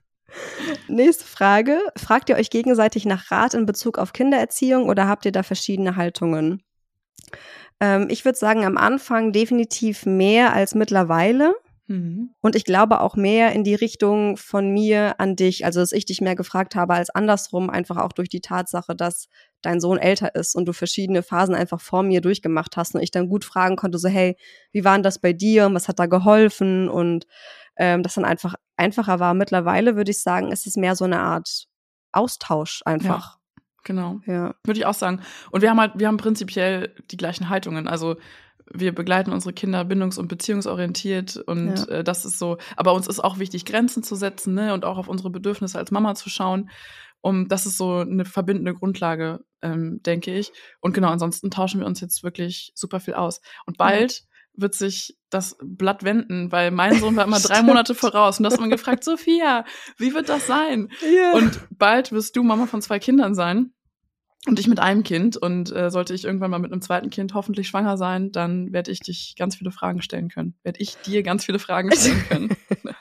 Nächste Frage. Fragt ihr euch gegenseitig nach Rat in Bezug auf Kindererziehung oder habt ihr da verschiedene Haltungen? Ähm, ich würde sagen, am Anfang definitiv mehr als mittlerweile. Mhm. Und ich glaube auch mehr in die Richtung von mir an dich. Also, dass ich dich mehr gefragt habe als andersrum, einfach auch durch die Tatsache, dass dein Sohn älter ist und du verschiedene Phasen einfach vor mir durchgemacht hast und ich dann gut fragen konnte, so, hey, wie war denn das bei dir und was hat da geholfen? Und ähm, das dann einfach einfacher war. Mittlerweile würde ich sagen, ist es mehr so eine Art Austausch einfach. Genau. Ja. Würde ich auch sagen. Und wir haben halt, wir haben prinzipiell die gleichen Haltungen. Also wir begleiten unsere Kinder bindungs- und beziehungsorientiert und Ja. äh, das ist so. Aber uns ist auch wichtig, Grenzen zu setzen, ne, und auch auf unsere Bedürfnisse als Mama zu schauen. Um das ist so eine verbindende Grundlage, ähm, denke ich. Und genau, ansonsten tauschen wir uns jetzt wirklich super viel aus. Und bald wird sich das Blatt wenden, weil mein Sohn war immer drei. Monate voraus und das hat man gefragt, Sophia, wie wird das sein? ja. Und bald wirst du Mama von zwei Kindern sein und ich mit einem Kind. Und äh, sollte ich irgendwann mal mit einem zweiten Kind hoffentlich schwanger sein, dann werde ich dich ganz viele Fragen stellen können. Werde ich dir ganz viele Fragen stellen können. ja.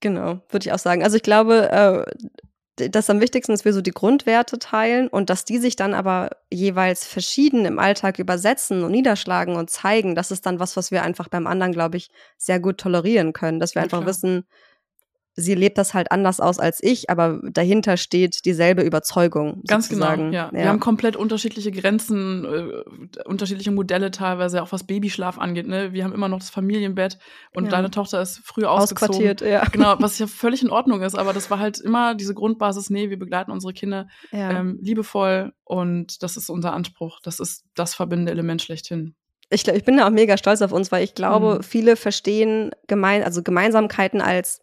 Genau, würde ich auch sagen. Also ich glaube, äh, das am wichtigsten ist, dass wir so die Grundwerte teilen und dass die sich dann aber jeweils verschieden im Alltag übersetzen und niederschlagen und zeigen. Das ist dann was, was wir einfach beim anderen, glaube ich, sehr gut tolerieren können. Dass wir Ja, einfach klar. wissen, sie lebt das halt anders aus als ich, aber dahinter steht dieselbe Überzeugung. Ganz sozusagen. genau, ja. Wir haben komplett unterschiedliche Grenzen, äh, unterschiedliche Modelle teilweise, auch was Babyschlaf angeht. Ne? Wir haben immer noch das Familienbett und Ja. deine Tochter ist früh ausgezogen. ausquartiert, ja. Genau, was ja völlig in Ordnung ist, aber das war halt immer diese Grundbasis, nee, wir begleiten unsere Kinder ja. ähm, liebevoll und das ist unser Anspruch. Das ist das verbindende Element schlechthin. ich, ich bin da auch mega stolz auf uns, weil ich glaube, Mhm. viele verstehen gemein, also Gemeinsamkeiten als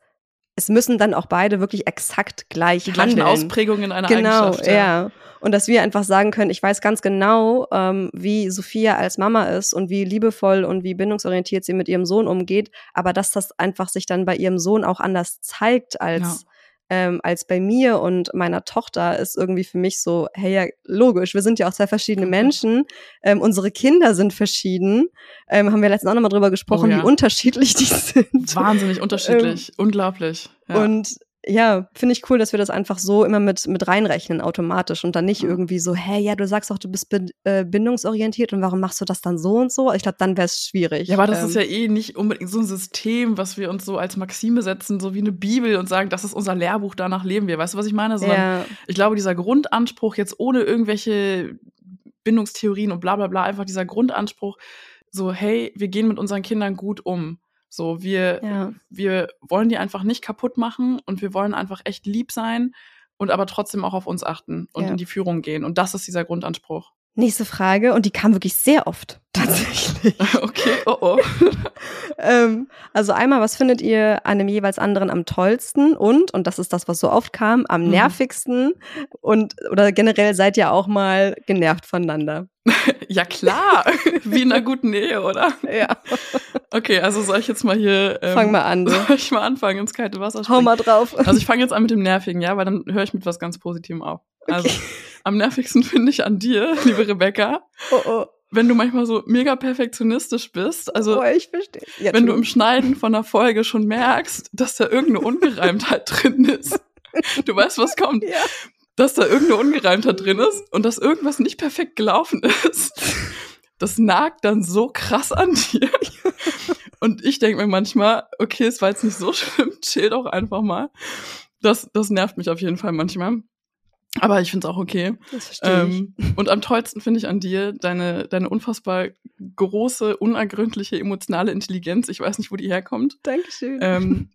es müssen dann auch beide wirklich exakt gleich Die handeln. gleichen Ausprägungen einer genau, Eigenschaft. ja. Und dass wir einfach sagen können, ich weiß ganz genau, ähm, wie Sophia als Mama ist und wie liebevoll und wie bindungsorientiert sie mit ihrem Sohn umgeht, aber dass das einfach sich dann bei ihrem Sohn auch anders zeigt als ähm, als bei mir und meiner Tochter ist irgendwie für mich so, hey, ja, logisch, wir sind ja auch zwei verschiedene Mhm. Menschen, ähm, unsere Kinder sind verschieden, ähm, haben wir letztens auch nochmal drüber gesprochen, Oh ja. wie unterschiedlich die sind. Wahnsinnig unterschiedlich. Unglaublich. Ja. Ähm, Und ja, finde ich cool, dass wir das einfach so immer mit, mit reinrechnen automatisch und dann nicht irgendwie so, hä, ja, du sagst doch, du bist bin, äh, bindungsorientiert und warum machst du das dann so und so? Ich glaube, dann wäre es schwierig. Ja, aber das Ähm, ist ja eh nicht unbedingt so ein System, was wir uns so als Maxime setzen, so wie eine Bibel und sagen, das ist unser Lehrbuch, danach leben wir. Weißt du, was ich meine? Sondern ja, ich glaube, dieser Grundanspruch jetzt ohne irgendwelche Bindungstheorien und bla bla bla, einfach dieser Grundanspruch, so, hey, wir gehen mit unseren Kindern gut um. So, wir, ja. wir wollen die einfach nicht kaputt machen und wir wollen einfach echt lieb sein und aber trotzdem auch auf uns achten und Ja. in die Führung gehen. Und das ist dieser Grundanspruch. Nächste Frage und die kam wirklich sehr oft tatsächlich. Okay, oh oh. ähm, also einmal, was findet ihr an dem jeweils anderen am tollsten und, und das ist das, was so oft kam, am Mhm. nervigsten und oder generell seid ihr auch mal genervt voneinander? Ja, klar. Wie in einer guten Ehe, oder? Ja, Okay, also soll ich jetzt mal hier. Ähm, fang mal an. Soll ich mal anfangen, ins kalte Wasser Hau springen? mal drauf. Also ich fange jetzt an mit dem Nervigen, ja, weil dann höre ich mit was ganz Positivem auf. Also am nervigsten finde ich an dir, liebe Rebecca, Oh, oh. wenn du manchmal so mega perfektionistisch bist. Also oh, ich verstehe. Ja, wenn du im. Schneiden von einer Folge schon merkst, dass da irgendeine Ungereimtheit drin ist. Du weißt, was kommt. ja. Dass da irgendeine Ungereimtheit drin ist und dass irgendwas nicht perfekt gelaufen ist. Das nagt dann so krass an dir. Und ich denke mir manchmal, okay, es war jetzt nicht so schlimm, chill doch einfach mal. Das, das nervt mich auf jeden Fall manchmal. Aber ich finde es auch okay. Das verstehe ich. Ähm, und am tollsten finde ich an dir deine, deine unfassbar große, unergründliche emotionale Intelligenz. Ich weiß nicht, wo die herkommt. Dankeschön. Ähm,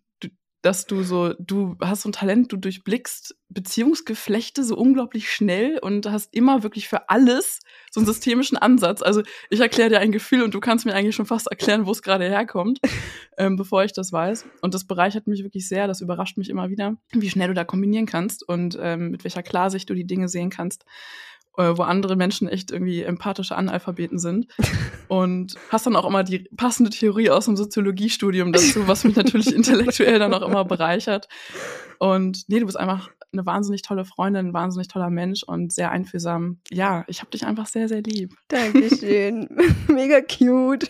dass du so, du hast so ein Talent, du durchblickst Beziehungsgeflechte so unglaublich schnell und hast immer wirklich für alles so einen systemischen Ansatz. Also ich erkläre dir ein Gefühl und du kannst mir eigentlich schon fast erklären, wo es gerade herkommt, ähm, bevor ich das weiß. Und das bereichert mich wirklich sehr, das überrascht mich immer wieder, wie schnell du da kombinieren kannst und ähm, mit welcher Klarsicht du die Dinge sehen kannst wo andere Menschen echt irgendwie empathische Analphabeten sind. Und hast dann auch immer die passende Theorie aus dem Soziologiestudium dazu, was mich natürlich intellektuell dann auch immer bereichert. Und nee, du bist einfach eine wahnsinnig tolle Freundin, ein wahnsinnig toller Mensch und sehr einfühlsam. Ja, ich habe dich einfach sehr, sehr lieb. Dankeschön. Mega cute.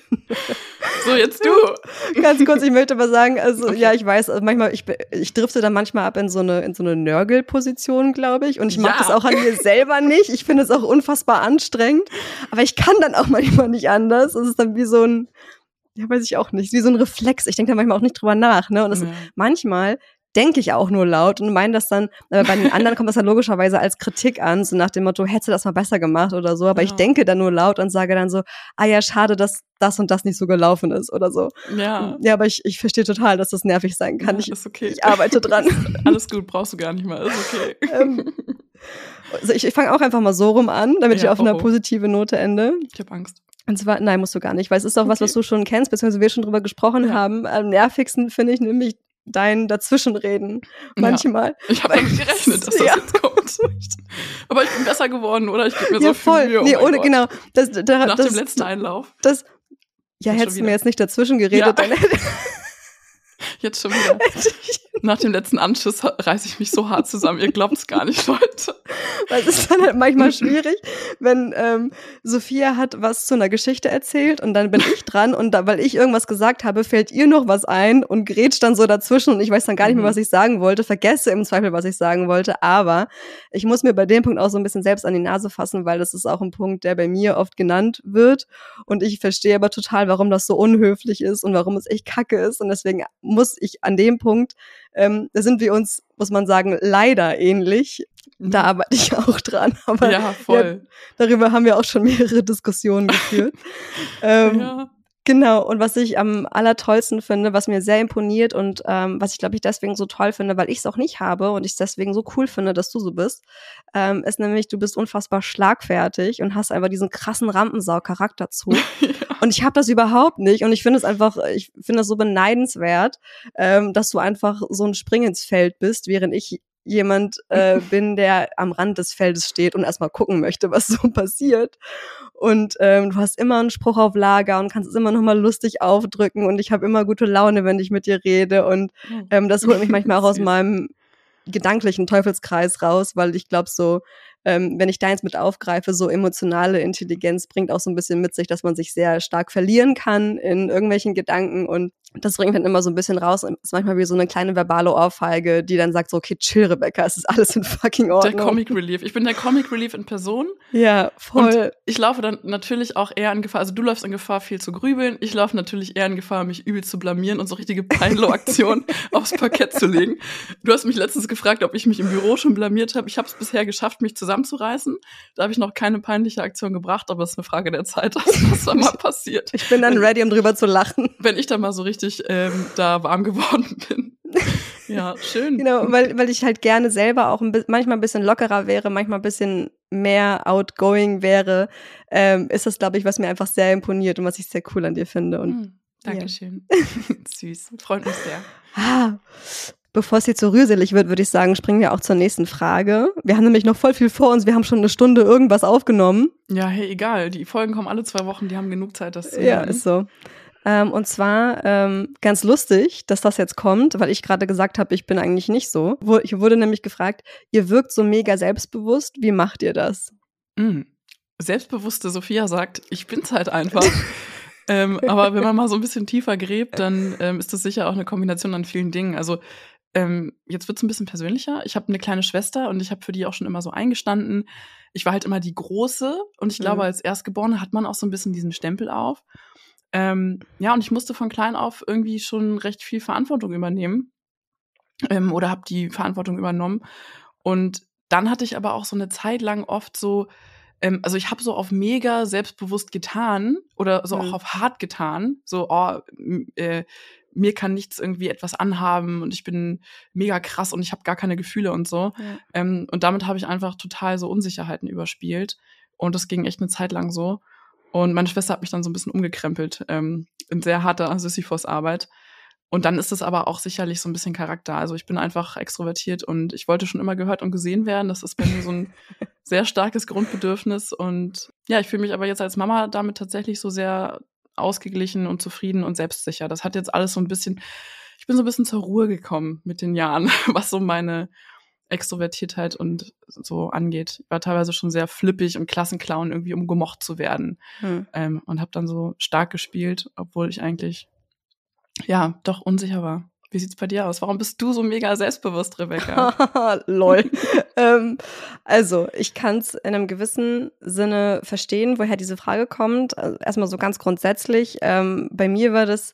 So, jetzt du. Ganz kurz, ich möchte aber sagen, also Okay. ja, ich weiß, also manchmal, ich, ich drifte dann manchmal ab in so eine, in so eine Nörgelposition, glaube ich. Und ich mag Ja. das auch an mir selber nicht. Ich finde es auch unfassbar anstrengend. Aber ich kann dann auch manchmal nicht anders. Es ist dann wie so ein, ja, weiß ich auch nicht, wie so ein Reflex. Ich denke da manchmal auch nicht drüber nach. Ne? Und es Ja. manchmal denke ich auch nur laut und meine das dann, aber bei den anderen kommt das dann logischerweise als Kritik an, so nach dem Motto, hättest du das mal besser gemacht oder so, aber ich Ja. denke dann nur laut und sage dann so, ah ja, schade, dass das und das nicht so gelaufen ist oder so. Ja. Ja, aber ich, ich verstehe total, dass das nervig sein kann. ja, ich, ist okay. ich arbeite dran. Alles gut, brauchst du gar nicht mal. Ist okay. Ähm, also ich, ich fange auch einfach mal so rum an, damit ich Ja, auf einer oh, oh. positive Note ende. Ich habe Angst. Und zwar, nein, musst du gar nicht, weil es ist auch was, Okay. was du schon kennst, beziehungsweise wir schon drüber gesprochen Ja. haben. Am nervigsten finde ich nämlich dein Dazwischenreden. Manchmal. Ich habe damit gerechnet, dass das Ja. jetzt kommt. Aber ich bin besser geworden, oder? Ich gebe mir ja, so viel voll. Mühe. Oh nee, mein ohne, Gott. genau. Das, da, Nach das, dem letzten Einlauf. das, ja, hättest du mir jetzt nicht dazwischen geredet, Ja. dann hätte Jetzt schon wieder. Nach dem letzten Anschiss reiße ich mich so hart zusammen. Ihr glaubt es gar nicht, Leute. weil es ist dann halt manchmal schwierig, wenn ähm, Sophia hat was zu einer Geschichte erzählt und dann bin ich dran und da, weil ich irgendwas gesagt habe, fällt ihr noch was ein und grätscht dann so dazwischen und ich weiß dann gar nicht mehr, Mhm. was ich sagen wollte, vergesse im Zweifel, was ich sagen wollte, aber ich muss mir bei dem Punkt auch so ein bisschen selbst an die Nase fassen, weil das ist auch ein Punkt, der bei mir oft genannt wird und ich verstehe aber total, warum das so unhöflich ist und warum es echt kacke ist und deswegen muss ich an dem Punkt, ähm, da sind wir uns, muss man sagen, leider ähnlich. Da arbeite ich auch dran, aber Mhm. ja, voll. darüber haben wir auch schon mehrere Diskussionen geführt. ähm, Ja. Genau, und was ich am allertollsten finde, was mir sehr imponiert und ähm, was ich glaube ich deswegen so toll finde, weil ich es auch nicht habe und ich es deswegen so cool finde, dass du so bist, ähm, ist nämlich, du bist unfassbar schlagfertig und hast einfach diesen krassen Rampensau-Charakterzug. ja. Und ich habe das überhaupt nicht und ich finde es einfach, ich finde das so beneidenswert, ähm, dass du einfach so ein Spring ins Feld bist, während ich jemand äh, bin, der am Rand des Feldes steht und erstmal gucken möchte, was so passiert. Und ähm, du hast immer einen Spruch auf Lager und kannst es immer noch mal lustig aufdrücken und ich habe immer gute Laune, wenn ich mit dir rede und hm. ähm, das holt mich manchmal auch aus meinem gedanklichen Teufelskreis raus, weil ich glaube so, ähm, wenn ich deins mit aufgreife, so emotionale Intelligenz bringt auch so ein bisschen mit sich, dass man sich sehr stark verlieren kann in irgendwelchen Gedanken und das bringt dann immer so ein bisschen raus. Ist manchmal wie so eine kleine verbale Ohrfeige, die dann sagt so, okay, chill, Rebecca, es ist alles in fucking Ordnung. Der Comic Relief. Ich bin der Comic Relief in Person. Ja, voll. Und ich laufe dann natürlich auch eher in Gefahr, also du läufst in Gefahr, viel zu grübeln. Ich laufe natürlich eher in Gefahr, mich übel zu blamieren und so richtige Peinlo-Aktionen aufs Parkett zu legen. Du hast mich letztens gefragt, ob ich mich im Büro schon blamiert habe. Ich habe es bisher geschafft, mich zusammenzureißen. Da habe ich noch keine peinliche Aktion gebracht, aber es ist eine Frage der Zeit, was da mal passiert. Ich bin dann ready, um drüber zu lachen. Wenn ich dann mal so richtig ähm, da warm geworden bin. Ja, schön. Genau, weil, weil ich halt gerne selber auch ein manchmal ein bisschen lockerer wäre, manchmal ein bisschen mehr outgoing wäre, ähm, ist das, glaube ich, was mir einfach sehr imponiert und was ich sehr cool an dir finde. Und, mm, Dankeschön. Ja. Süß. Freut mich sehr. Ah, bevor es hier zu rührselig wird, würde ich sagen, springen wir auch zur nächsten Frage. Wir haben nämlich noch voll viel vor uns. Wir haben schon eine Stunde irgendwas aufgenommen. Ja, hey, egal. Die Folgen kommen alle zwei Wochen. Die haben genug Zeit, das zu Ja, ist so. Ähm, und zwar ähm, ganz lustig, dass das jetzt kommt, weil ich gerade gesagt habe, ich bin eigentlich nicht so. Ich wurde nämlich gefragt, ihr wirkt so mega selbstbewusst, wie macht ihr das? Mm. Selbstbewusste Sophia sagt, ich bin's halt einfach. ähm, aber wenn man mal so ein bisschen tiefer gräbt, dann ähm, ist das sicher auch eine Kombination an vielen Dingen. Also ähm, jetzt wird's ein bisschen persönlicher. Ich habe eine kleine Schwester und ich habe für die auch schon immer so eingestanden. Ich war halt immer die Große und ich glaube, mhm. als Erstgeborene hat man auch so ein bisschen diesen Stempel auf. Ähm, ja, und ich musste von klein auf irgendwie schon recht viel Verantwortung übernehmen ähm, oder habe die Verantwortung übernommen. Und dann hatte ich aber auch so eine Zeit lang oft so, ähm, also ich habe so auf mega selbstbewusst getan oder so mhm. auch auf hart getan, so, oh, äh, mir kann nichts irgendwie etwas anhaben und ich bin mega krass und ich habe gar keine Gefühle und so. Ja. Ähm, und damit habe ich einfach total so Unsicherheiten überspielt. Und das ging echt eine Zeit lang so. Und meine Schwester hat mich dann so ein bisschen umgekrempelt ähm, in sehr harter Sisyphos-Arbeit. Und dann ist es aber auch sicherlich so ein bisschen Charakter. Also ich bin einfach extrovertiert und ich wollte schon immer gehört und gesehen werden. Das ist bei mir so ein sehr starkes Grundbedürfnis. Und ja, ich fühle mich aber jetzt als Mama damit tatsächlich so sehr ausgeglichen und zufrieden und selbstsicher. Das hat jetzt alles so ein bisschen, ich bin so ein bisschen zur Ruhe gekommen mit den Jahren, was so meine Extrovertiertheit und so angeht. Ich war teilweise schon sehr flippig und Klassenclown irgendwie, um gemocht zu werden. Hm. Ähm, und habe dann so stark gespielt, obwohl ich eigentlich ja doch unsicher war. Wie sieht's bei dir aus? Warum bist du so mega selbstbewusst, Rebecca? Lol. ähm, also, ich kann es in einem gewissen Sinne verstehen, woher diese Frage kommt. Also, erstmal so ganz grundsätzlich. Ähm, bei mir war das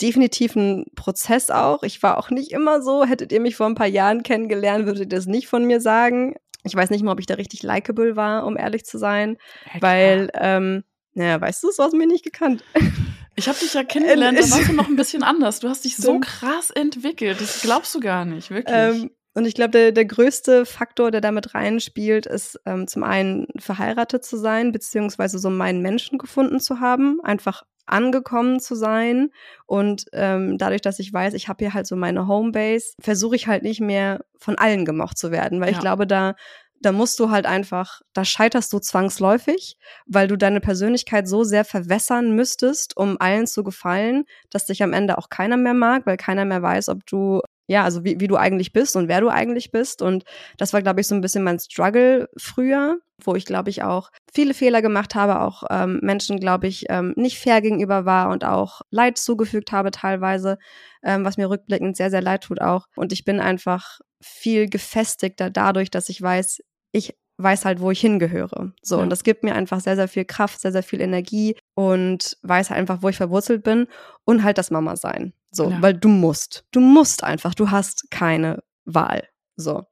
definitiv ein Prozess auch. Ich war auch nicht immer so. Hättet ihr mich vor ein paar Jahren kennengelernt, würdet ihr das nicht von mir sagen. Ich weiß nicht mal, ob ich da richtig likable war, um ehrlich zu sein. Ja, weil, ähm, naja, weißt du, hast du mir nicht gekannt. Ich habe dich ja kennengelernt, da warst du noch ein bisschen anders. Du hast dich so krass entwickelt. Das glaubst du gar nicht, wirklich. Ähm, und ich glaube, der, der größte Faktor, der damit reinspielt, ist ähm, zum einen verheiratet zu sein, beziehungsweise so meinen Menschen gefunden zu haben, einfach angekommen zu sein. Und ähm, dadurch, dass ich weiß, ich habe hier halt so meine Homebase, versuche ich halt nicht mehr von allen gemocht zu werden, weil ja. ich glaube, da da musst du halt einfach, da scheiterst du zwangsläufig, weil du deine Persönlichkeit so sehr verwässern müsstest, um allen zu gefallen, dass dich am Ende auch keiner mehr mag, weil keiner mehr weiß, ob du ja, also wie, wie du eigentlich bist und wer du eigentlich bist. Und das war, glaube ich, so ein bisschen mein Struggle früher, wo ich, glaube ich, auch viele Fehler gemacht habe, auch ähm, Menschen, glaube ich, ähm, nicht fair gegenüber war und auch Leid zugefügt habe teilweise, ähm, was mir rückblickend sehr, sehr leid tut auch. Und ich bin einfach viel gefestigter dadurch, dass ich weiß, ich weiß halt, wo ich hingehöre. So, ja. und das gibt mir einfach sehr, sehr viel Kraft, sehr, sehr viel Energie und weiß halt einfach, wo ich verwurzelt bin und halt das Mama sein. So, ja. weil du musst. Du musst einfach, du hast keine Wahl. So.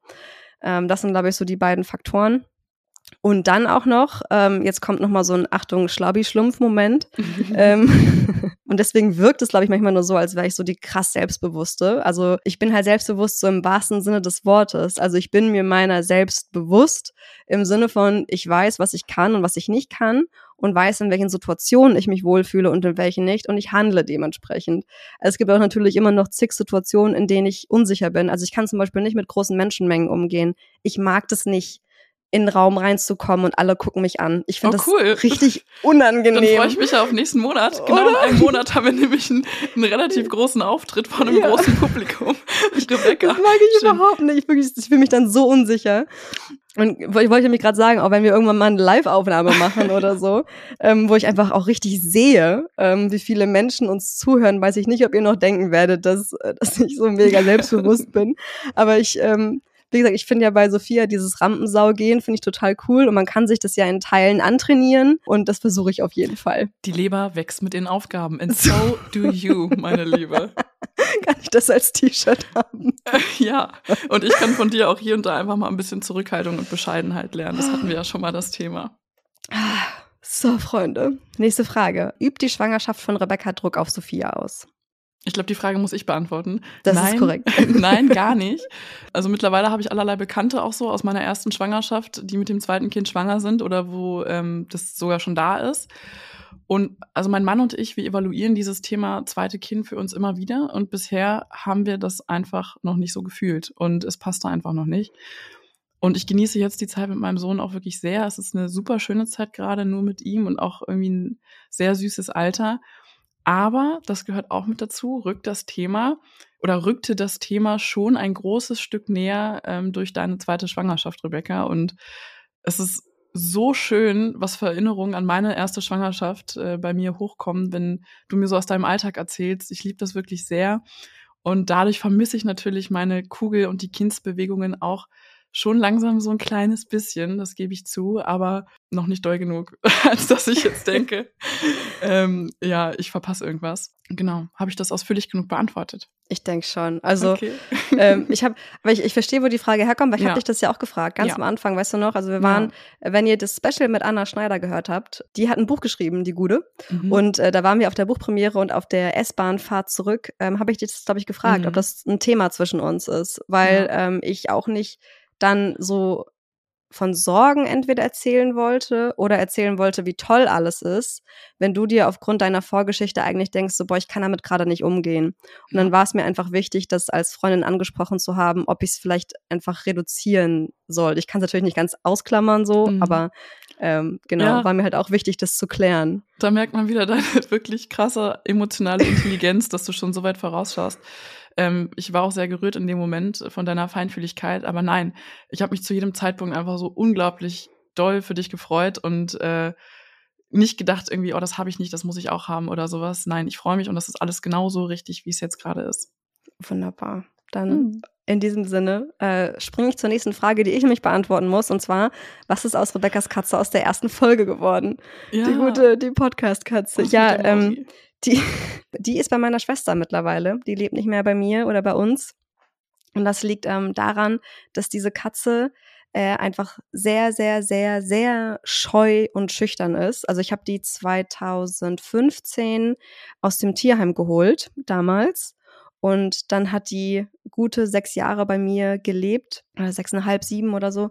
Ähm, das sind, glaube ich, so die beiden Faktoren. Und dann auch noch, ähm, jetzt kommt noch mal so ein Achtung Schlaubi-Schlumpf-Moment, ähm, Und deswegen wirkt es, glaube ich, manchmal nur so, als wäre ich so die krass Selbstbewusste. Also ich bin halt selbstbewusst so im wahrsten Sinne des Wortes. Also ich bin mir meiner selbst bewusst im Sinne von, ich weiß, was ich kann und was ich nicht kann und weiß, in welchen Situationen ich mich wohlfühle und in welchen nicht und ich handle dementsprechend. Es gibt auch natürlich immer noch zig Situationen, in denen ich unsicher bin. Also ich kann zum Beispiel nicht mit großen Menschenmengen umgehen. Ich mag das nicht in den Raum reinzukommen und alle gucken mich an. Ich finde oh, cool. das richtig unangenehm. Dann freue ich mich ja auf nächsten Monat. Genau Oder? in einem Monat haben wir nämlich einen, einen relativ großen Auftritt von einem ja. großen Publikum. Rebecca. Das mag ich Schön. überhaupt nicht. Ich, ich fühle mich dann so unsicher. Und ich wollte mich gerade sagen, auch wenn wir irgendwann mal eine Live-Aufnahme machen oder so, ähm, wo ich einfach auch richtig sehe, ähm, wie viele Menschen uns zuhören, weiß ich nicht, ob ihr noch denken werdet, dass, äh, dass ich so mega selbstbewusst bin. Aber ich ähm, wie gesagt, ich finde ja bei Sophia dieses Rampensau gehen, finde ich total cool und man kann sich das ja in Teilen antrainieren und das versuche ich auf jeden Fall. Die Leber wächst mit den Aufgaben and so do you, meine Liebe. kann ich das als T-Shirt haben? ja, und ich kann von dir auch hier und da einfach mal ein bisschen Zurückhaltung und Bescheidenheit lernen. Das hatten wir ja schon mal das Thema. So, Freunde. Nächste Frage. Übt die Schwangerschaft von Rebecca Druck auf Sophia aus? Ich glaube, die Frage muss ich beantworten. Das nein, ist korrekt. nein, gar nicht. Also mittlerweile habe ich allerlei Bekannte auch so aus meiner ersten Schwangerschaft, die mit dem zweiten Kind schwanger sind oder wo ähm, das sogar schon da ist. Und also mein Mann und ich, wir evaluieren dieses Thema zweite Kind für uns immer wieder und bisher haben wir das einfach noch nicht so gefühlt und es passte einfach noch nicht. Und ich genieße jetzt die Zeit mit meinem Sohn auch wirklich sehr. Es ist eine super schöne Zeit gerade nur mit ihm und auch irgendwie ein sehr süßes Alter. Aber, das gehört auch mit dazu, rückt das Thema oder rückte das Thema schon ein großes Stück näher ähm, durch deine zweite Schwangerschaft, Rebecca. Und es ist so schön, was für Erinnerungen an meine erste Schwangerschaft äh, bei mir hochkommen, wenn du mir so aus deinem Alltag erzählst. Ich liebe das wirklich sehr. Und dadurch vermisse ich natürlich meine Kugel und die Kindsbewegungen auch schon langsam so ein kleines bisschen, das gebe ich zu, aber noch nicht doll genug, als dass ich jetzt denke, ähm, ja, ich verpasse irgendwas. Genau, habe ich das ausführlich genug beantwortet? Ich denke schon. Also okay. ähm, ich habe, aber ich, ich verstehe, wo die Frage herkommt, weil ich ja. habe dich das ja auch gefragt, ganz ja. am Anfang, weißt du noch? Also wir waren, ja. wenn ihr das Special mit Anna Schneider gehört habt, die hat ein Buch geschrieben, die Gude. Mhm. Und äh, da waren wir auf der Buchpremiere und auf der S-Bahn-Fahrt zurück, ähm, habe ich dich das, glaube ich, gefragt, mhm. ob das ein Thema zwischen uns ist, weil ähm, ich auch nicht dann so von Sorgen entweder erzählen wollte oder erzählen wollte, wie toll alles ist, wenn du dir aufgrund deiner Vorgeschichte eigentlich denkst, so, boah, ich kann damit gerade nicht umgehen. Und dann war es mir einfach wichtig, das als Freundin angesprochen zu haben, ob ich es vielleicht einfach reduzieren soll. Ich kann es natürlich nicht ganz ausklammern so, mhm. aber ähm, genau, ja. war mir halt auch wichtig, das zu klären. Da merkt man wieder deine wirklich krasse emotionale Intelligenz, dass du schon so weit vorausschaust. Ähm, ich war auch sehr gerührt in dem Moment von deiner Feinfühligkeit, aber nein, ich habe mich zu jedem Zeitpunkt einfach so unglaublich doll für dich gefreut und äh, nicht gedacht irgendwie, oh, das habe ich nicht, das muss ich auch haben oder sowas. Nein, ich freue mich und das ist alles genauso richtig, wie es jetzt gerade ist. Wunderbar. Dann mhm. in diesem Sinne äh, springe ich zur nächsten Frage, die ich nämlich beantworten muss. Und zwar, was ist aus Rebecca's Katze aus der ersten Folge geworden? Ja. Die gute, die Podcast-Katze. Ja, ähm, die, die ist bei meiner Schwester mittlerweile. Die lebt nicht mehr bei mir oder bei uns. Und das liegt ähm, daran, dass diese Katze äh, einfach sehr, sehr, sehr, sehr scheu und schüchtern ist. Also ich habe die 2015 aus dem Tierheim geholt, damals. Und dann hat die gute sechs Jahre bei mir gelebt, oder sechseinhalb, sieben oder so.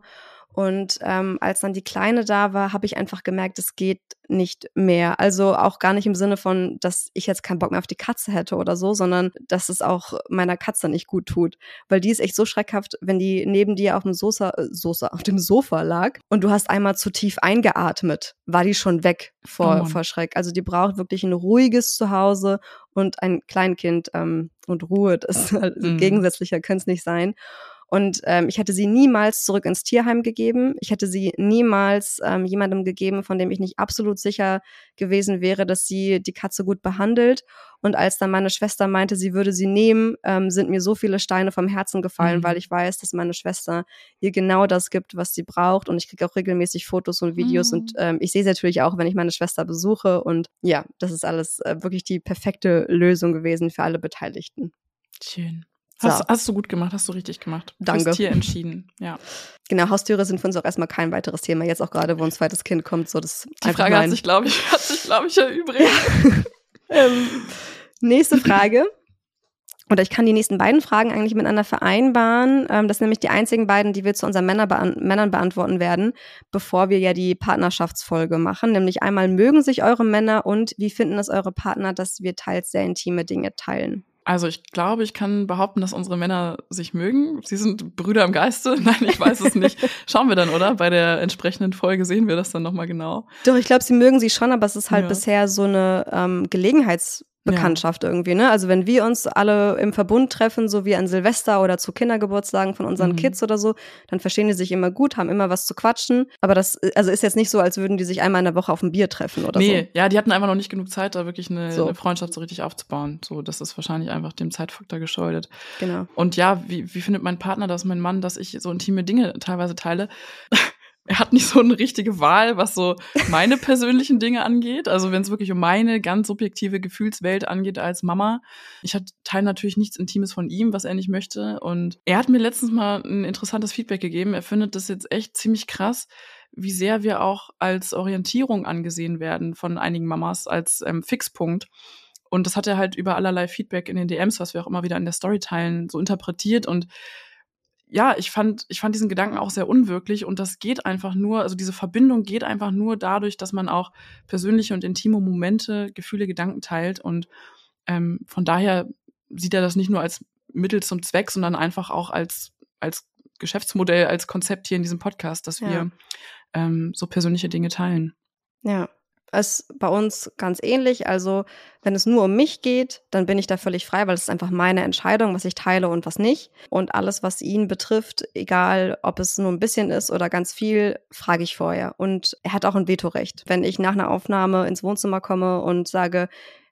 Und ähm, als dann die Kleine da war, habe ich einfach gemerkt, es geht nicht mehr. Also auch gar nicht im Sinne von, dass ich jetzt keinen Bock mehr auf die Katze hätte oder so, sondern dass es auch meiner Katze nicht gut tut. Weil die ist echt so schreckhaft, wenn die neben dir auf dem Sosa, äh, Sosa, auf dem Sofa lag und du hast einmal zu tief eingeatmet, war die schon weg vor, oh vor Schreck. Also die braucht wirklich ein ruhiges Zuhause und ein Kleinkind ähm, und Ruhe. Das also mhm. gegensätzlicher könnte es nicht sein. Und ähm, ich hätte sie niemals zurück ins Tierheim gegeben. Ich hätte sie niemals ähm, jemandem gegeben, von dem ich nicht absolut sicher gewesen wäre, dass sie die Katze gut behandelt. Und als dann meine Schwester meinte, sie würde sie nehmen, ähm, sind mir so viele Steine vom Herzen gefallen, mhm. weil ich weiß, dass meine Schwester ihr genau das gibt, was sie braucht. Und ich kriege auch regelmäßig Fotos und Videos. Mhm. Und ähm, ich sehe sie natürlich auch, wenn ich meine Schwester besuche. Und ja, das ist alles äh, wirklich die perfekte Lösung gewesen für alle Beteiligten. Schön. Hast, so. hast, du gut gemacht, hast du richtig gemacht. Danke. Du hast hier entschieden, ja. Genau, Haustiere sind für uns auch erstmal kein weiteres Thema. Jetzt auch gerade, wo ein zweites Kind kommt, so das. Die Frage hat sich, glaube ich, hat sich, glaube ich, erübrigt. ähm, nächste Frage. Oder ich kann die nächsten beiden Fragen eigentlich miteinander vereinbaren. Ähm, das sind nämlich die einzigen beiden, die wir zu unseren Männer beant Männern beantworten werden, bevor wir ja die Partnerschaftsfolge machen. Nämlich einmal, mögen sich eure Männer und wie finden es eure Partner, dass wir teils sehr intime Dinge teilen? Also ich glaube, ich kann behaupten, dass unsere Männer sich mögen. Sie sind Brüder im Geiste. Nein, ich weiß es nicht. Schauen wir dann, oder? Bei der entsprechenden Folge sehen wir das dann nochmal genau. Doch, ich glaube, sie mögen sie schon, aber es ist halt ja. bisher so eine ähm, Gelegenheits- Bekanntschaft ja. irgendwie, ne? Also wenn wir uns alle im Verbund treffen, so wie an Silvester oder zu Kindergeburtstagen von unseren mhm. Kids oder so, dann verstehen die sich immer gut, haben immer was zu quatschen. Aber das also ist jetzt nicht so, als würden die sich einmal in der Woche auf ein Bier treffen oder nee, so. Nee, ja, die hatten einfach noch nicht genug Zeit, da wirklich eine, so. eine, Freundschaft so richtig aufzubauen. So, das ist wahrscheinlich einfach dem Zeitfaktor geschuldet. Genau. Und ja, wie, wie findet mein Partner das, mein Mann, dass ich so intime Dinge teilweise teile? Er hat nicht so eine richtige Wahl, was so meine persönlichen Dinge angeht. Also wenn es wirklich um meine ganz subjektive Gefühlswelt angeht als Mama. Ich teile natürlich nichts Intimes von ihm, was er nicht möchte. Und er hat mir letztens mal ein interessantes Feedback gegeben. Er findet das jetzt echt ziemlich krass, wie sehr wir auch als Orientierung angesehen werden von einigen Mamas, als ähm, Fixpunkt. Und das hat er halt über allerlei Feedback in den DMs, was wir auch immer wieder in der Story teilen, so interpretiert und ja, ich fand, ich fand diesen Gedanken auch sehr unwirklich und das geht einfach nur, also diese Verbindung geht einfach nur dadurch, dass man auch persönliche und intime Momente, Gefühle, Gedanken teilt und ähm, von daher sieht er das nicht nur als Mittel zum Zweck, sondern einfach auch als, als Geschäftsmodell, als Konzept hier in diesem Podcast, dass wir ja. ähm, so persönliche Dinge teilen. Ja, ist bei uns ganz ähnlich. Also, wenn es nur um mich geht, dann bin ich da völlig frei, weil es ist einfach meine Entscheidung, was ich teile und was nicht. Und alles, was ihn betrifft, egal ob es nur ein bisschen ist oder ganz viel, frage ich vorher. Und er hat auch ein Vetorecht. Wenn ich nach einer Aufnahme ins Wohnzimmer komme und sage,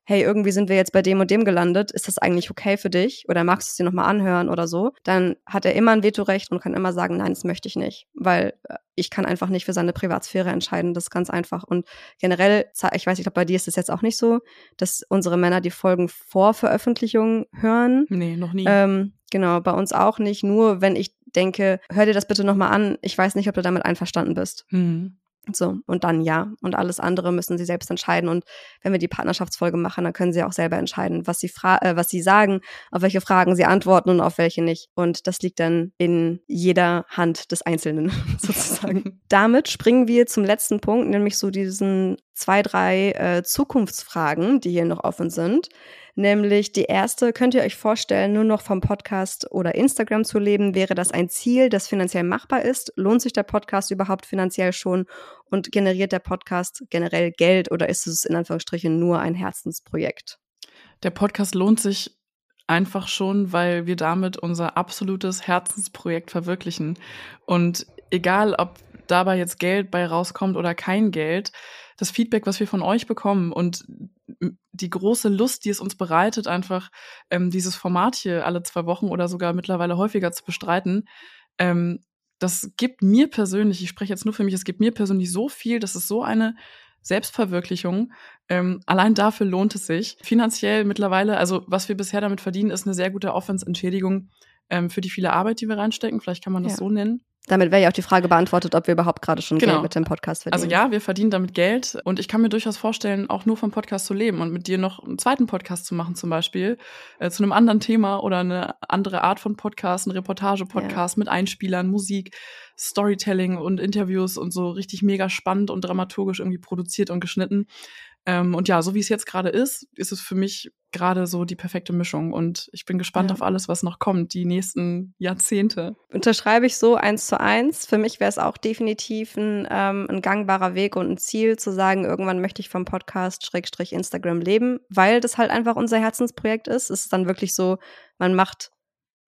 hey, irgendwie sind wir jetzt bei dem und dem gelandet, ist das eigentlich okay für dich oder magst du es dir nochmal anhören oder so, dann hat er immer ein Vetorecht und kann immer sagen, nein, das möchte ich nicht, weil äh, ich kann einfach nicht für seine Privatsphäre entscheiden, das ist ganz einfach. Und generell, ich weiß, ich glaube, bei dir ist es jetzt auch nicht so, dass unsere Männer die Folgen vor Veröffentlichung hören. Nee, noch nie. Ähm, genau, bei uns auch nicht, nur wenn ich denke, hör dir das bitte nochmal an, ich weiß nicht, ob du damit einverstanden bist. Mhm. So, und dann ja. Und alles andere müssen sie selbst entscheiden. Und wenn wir die Partnerschaftsfolge machen, dann können sie auch selber entscheiden, was sie, fra äh, was sie sagen, auf welche Fragen sie antworten und auf welche nicht. Und das liegt dann in jeder Hand des Einzelnen sozusagen. Damit springen wir zum letzten Punkt, nämlich so diesen zwei, drei äh, Zukunftsfragen, die hier noch offen sind. Nämlich die erste, könnt ihr euch vorstellen, nur noch vom Podcast oder Instagram zu leben? Wäre das ein Ziel, das finanziell machbar ist? Lohnt sich der Podcast überhaupt finanziell schon? Und generiert der Podcast generell Geld oder ist es in Anführungsstrichen nur ein Herzensprojekt? Der Podcast lohnt sich einfach schon, weil wir damit unser absolutes Herzensprojekt verwirklichen. Und egal, ob dabei jetzt Geld bei rauskommt oder kein Geld, das Feedback, was wir von euch bekommen und die große Lust, die es uns bereitet, einfach ähm, dieses Format hier alle zwei Wochen oder sogar mittlerweile häufiger zu bestreiten, ähm, das gibt mir persönlich, ich spreche jetzt nur für mich, es gibt mir persönlich so viel, das ist so eine Selbstverwirklichung. Ähm, allein dafür lohnt es sich. Finanziell mittlerweile, also was wir bisher damit verdienen, ist eine sehr gute Aufwandsentschädigung ähm, für die viele Arbeit, die wir reinstecken. Vielleicht kann man das ja. so nennen. Damit wäre ja auch die Frage beantwortet, ob wir überhaupt gerade schon genau. Geld mit dem Podcast verdienen. Also ja, wir verdienen damit Geld und ich kann mir durchaus vorstellen, auch nur vom Podcast zu leben und mit dir noch einen zweiten Podcast zu machen zum Beispiel, äh, zu einem anderen Thema oder eine andere Art von Podcast, ein Reportage-Podcast ja. mit Einspielern, Musik, Storytelling und Interviews und so richtig mega spannend und dramaturgisch irgendwie produziert und geschnitten. Ähm, und ja, so wie es jetzt gerade ist, ist es für mich gerade so die perfekte Mischung. Und ich bin gespannt ja. auf alles, was noch kommt, die nächsten Jahrzehnte. Unterschreibe ich so eins zu eins. Für mich wäre es auch definitiv ein, ähm, ein gangbarer Weg und ein Ziel zu sagen, irgendwann möchte ich vom Podcast Schrägstrich Instagram leben, weil das halt einfach unser Herzensprojekt ist. Es ist dann wirklich so, man macht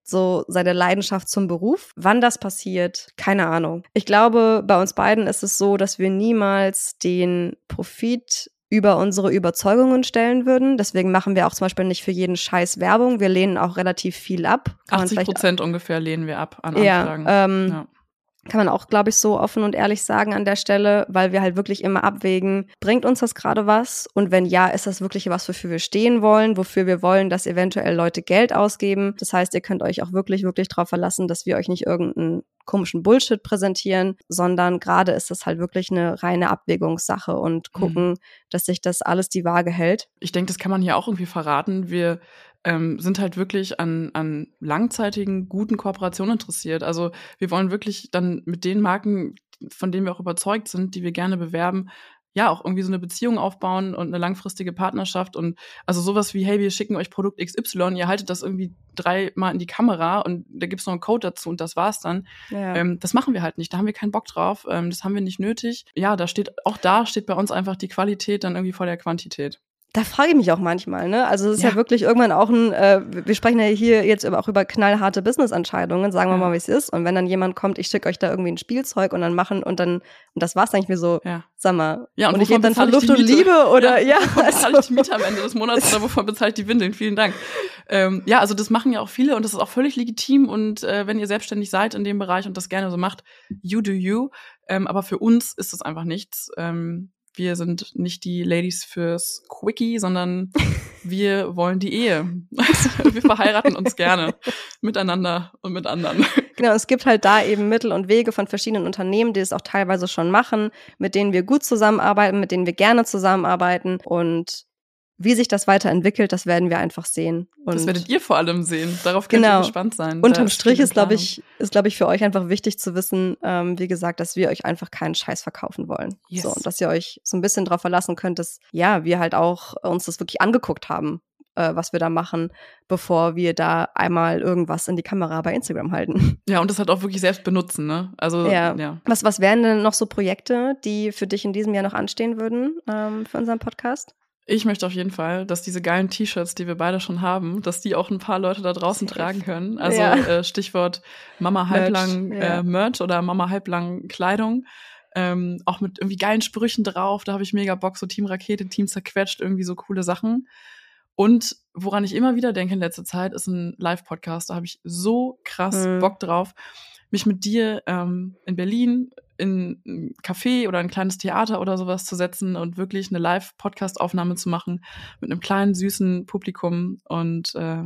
so seine Leidenschaft zum Beruf. Wann das passiert, keine Ahnung. Ich glaube, bei uns beiden ist es so, dass wir niemals den Profit über unsere Überzeugungen stellen würden. Deswegen machen wir auch zum Beispiel nicht für jeden Scheiß Werbung. Wir lehnen auch relativ viel ab. Kann 80 Prozent ungefähr lehnen wir ab an Anfragen. Ja, ähm, ja. Kann man auch, glaube ich, so offen und ehrlich sagen an der Stelle, weil wir halt wirklich immer abwägen, bringt uns das gerade was? Und wenn ja, ist das wirklich was, wofür wir stehen wollen, wofür wir wollen, dass eventuell Leute Geld ausgeben? Das heißt, ihr könnt euch auch wirklich, wirklich darauf verlassen, dass wir euch nicht irgendeinen komischen Bullshit präsentieren, sondern gerade ist es halt wirklich eine reine Abwägungssache und mhm. gucken, mhm. dass sich das alles die Waage hält. Ich denke, das kann man hier auch irgendwie verraten. Wir ähm, sind halt wirklich an, an langzeitigen, guten Kooperationen interessiert. Also wir wollen wirklich dann mit den Marken, von denen wir auch überzeugt sind, die wir gerne bewerben, ja, auch irgendwie so eine Beziehung aufbauen und eine langfristige Partnerschaft und also sowas wie, hey, wir schicken euch Produkt XY, ihr haltet das irgendwie dreimal in die Kamera und da gibt's noch einen Code dazu und das war's dann. Ja. Ähm, das machen wir halt nicht, da haben wir keinen Bock drauf, ähm, das haben wir nicht nötig. Ja, da steht, auch da steht bei uns einfach die Qualität dann irgendwie vor der Quantität da frage ich mich auch manchmal, ne? Also es ist ja. ja, wirklich irgendwann auch ein, äh, wir sprechen ja hier jetzt auch über knallharte Business-Entscheidungen, sagen wir ja. mal, wie es ist. Und wenn dann jemand kommt, ich schicke euch da irgendwie ein Spielzeug und dann machen und dann, und das war's dann ich mir so, ja. sag mal, ja, und, und ich gebe dann von Luft und Liebe oder ja. ja also. bezahle ich die Miete am Ende des Monats oder wovon bezahle ich die Windeln? Vielen Dank. Ähm, ja, also das machen ja auch viele und das ist auch völlig legitim. Und äh, wenn ihr selbstständig seid in dem Bereich und das gerne so macht, you do you. Ähm, aber für uns ist das einfach nichts. Ähm, wir sind nicht die Ladies fürs Quickie, sondern wir wollen die Ehe. wir verheiraten uns gerne miteinander und mit anderen. Genau, es gibt halt da eben Mittel und Wege von verschiedenen Unternehmen, die es auch teilweise schon machen, mit denen wir gut zusammenarbeiten, mit denen wir gerne zusammenarbeiten und wie sich das weiterentwickelt, das werden wir einfach sehen. Und das werdet ihr vor allem sehen. Darauf könnt genau. ihr gespannt sein. Unterm Strich ist, glaube ich, ist, glaube ich, für euch einfach wichtig zu wissen, ähm, wie gesagt, dass wir euch einfach keinen Scheiß verkaufen wollen. Yes. So, und dass ihr euch so ein bisschen darauf verlassen könnt, dass, ja, wir halt auch uns das wirklich angeguckt haben, äh, was wir da machen, bevor wir da einmal irgendwas in die Kamera bei Instagram halten. Ja, und das halt auch wirklich selbst benutzen, ne? Also, ja. ja. Was, was wären denn noch so Projekte, die für dich in diesem Jahr noch anstehen würden ähm, für unseren Podcast? Ich möchte auf jeden Fall, dass diese geilen T-Shirts, die wir beide schon haben, dass die auch ein paar Leute da draußen Safe. tragen können. Also ja. äh, Stichwort Mama halblang Merch, ja. äh, Merch oder Mama halblang Kleidung. Ähm, auch mit irgendwie geilen Sprüchen drauf. Da habe ich mega Bock, so Team Rakete, Team zerquetscht, irgendwie so coole Sachen. Und woran ich immer wieder denke in letzter Zeit, ist ein Live-Podcast. Da habe ich so krass mhm. Bock drauf, mich mit dir ähm, in Berlin in ein Café oder ein kleines Theater oder sowas zu setzen und wirklich eine Live-Podcast-Aufnahme zu machen mit einem kleinen, süßen Publikum und äh,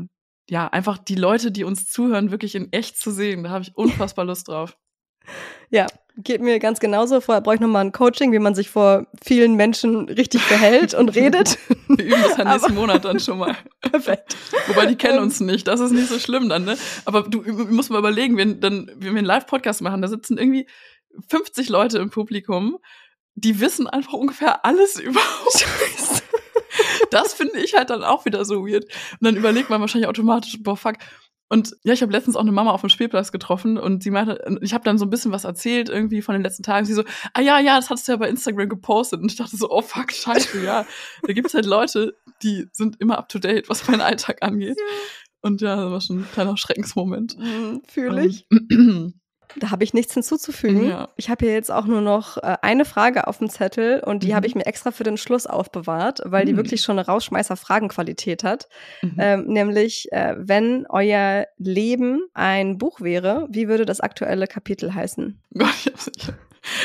ja, einfach die Leute, die uns zuhören, wirklich in echt zu sehen. Da habe ich unfassbar Lust drauf. Ja, geht mir ganz genauso. Vorher brauche ich nochmal ein Coaching, wie man sich vor vielen Menschen richtig verhält und redet. Wir üben das ja nächsten Monat dann schon mal. Perfekt. Wobei die kennen uns nicht, das ist nicht so schlimm dann, ne? Aber du musst mal überlegen, wenn, dann, wenn wir einen Live-Podcast machen, da sitzen irgendwie 50 Leute im Publikum, die wissen einfach ungefähr alles über uns. Das finde ich halt dann auch wieder so weird. Und dann überlegt man wahrscheinlich automatisch, boah, fuck. Und ja, ich habe letztens auch eine Mama auf dem Spielplatz getroffen und sie meinte, ich habe dann so ein bisschen was erzählt irgendwie von den letzten Tagen. Sie so, ah ja, ja, das hattest du ja bei Instagram gepostet. Und ich dachte so, oh fuck, scheiße, ja. Da gibt's halt Leute, die sind immer up to date, was meinen Alltag angeht. Ja. Und ja, das war schon ein kleiner Schreckensmoment. Mhm, Fühle ich. Da habe ich nichts hinzuzufügen. Ja. Ich habe hier jetzt auch nur noch äh, eine Frage auf dem Zettel und die mhm. habe ich mir extra für den Schluss aufbewahrt, weil mhm. die wirklich schon eine Rausschmeißer-Fragenqualität hat. Mhm. Ähm, nämlich, äh, wenn euer Leben ein Buch wäre, wie würde das aktuelle Kapitel heißen? Gott, ich habe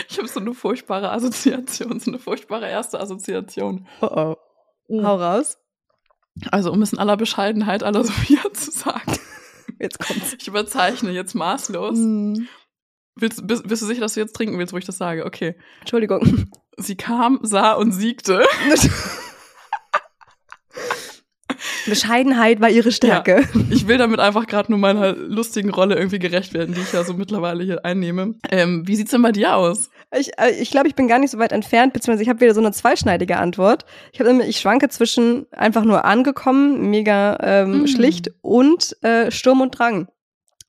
ich hab so eine furchtbare Assoziation, so eine furchtbare erste Assoziation. Oh oh. Mhm. Hau raus. Also, um es in aller Bescheidenheit aller Sophia zu sagen. Jetzt kommt's. Ich überzeichne jetzt maßlos. Mm. Willst, bist, bist, du sicher, dass du jetzt trinken willst, wo ich das sage? Okay. Entschuldigung. Sie kam, sah und siegte. Bescheidenheit war ihre Stärke. Ja, ich will damit einfach gerade nur meiner lustigen Rolle irgendwie gerecht werden, die ich ja so mittlerweile hier einnehme. Ähm, wie sieht's denn bei dir aus? Ich, äh, ich glaube, ich bin gar nicht so weit entfernt, beziehungsweise ich habe wieder so eine zweischneidige Antwort. Ich, hab, ich schwanke zwischen einfach nur angekommen, mega ähm, mm. schlicht und äh, Sturm und Drang.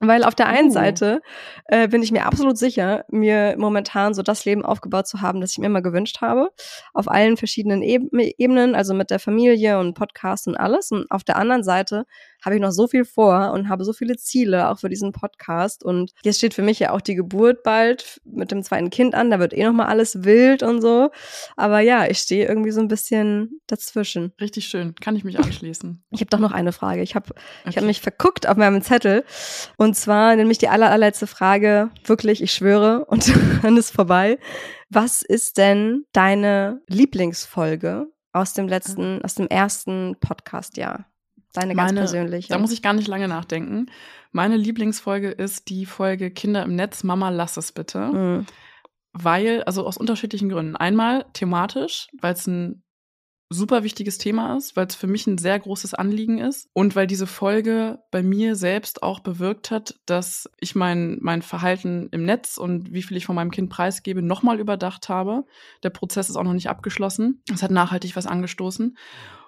Weil auf der einen uh. Seite äh, bin ich mir absolut sicher, mir momentan so das Leben aufgebaut zu haben, das ich mir immer gewünscht habe. Auf allen verschiedenen Ebenen, also mit der Familie und Podcast und alles. Und auf der anderen Seite habe ich noch so viel vor und habe so viele Ziele, auch für diesen Podcast. Und jetzt steht für mich ja auch die Geburt bald mit dem zweiten Kind an. Da wird eh noch mal alles wild und so. Aber ja, ich stehe irgendwie so ein bisschen dazwischen. Richtig schön. Kann ich mich anschließen. Ich habe doch noch eine Frage. Ich habe okay. ich hab mich verguckt auf meinem Zettel. Und zwar nämlich die aller, allerletzte Frage. Wirklich, ich schwöre. Und dann ist vorbei. Was ist denn deine Lieblingsfolge aus dem letzten, aus dem ersten Podcast-Jahr? Deine ganz Meine- persönliche. Da muss ich gar nicht lange nachdenken. Meine Lieblingsfolge ist die Folge Kinder im Netz, Mama, lass es bitte. Mhm. Weil, also aus unterschiedlichen Gründen. Einmal thematisch, weil es ein super wichtiges Thema ist, weil es für mich ein sehr großes Anliegen ist und weil diese Folge bei mir selbst auch bewirkt hat, dass ich mein, mein Verhalten im Netz und wie viel ich von meinem Kind preisgebe, nochmal überdacht habe. Der Prozess ist auch noch nicht abgeschlossen. Es hat nachhaltig was angestoßen.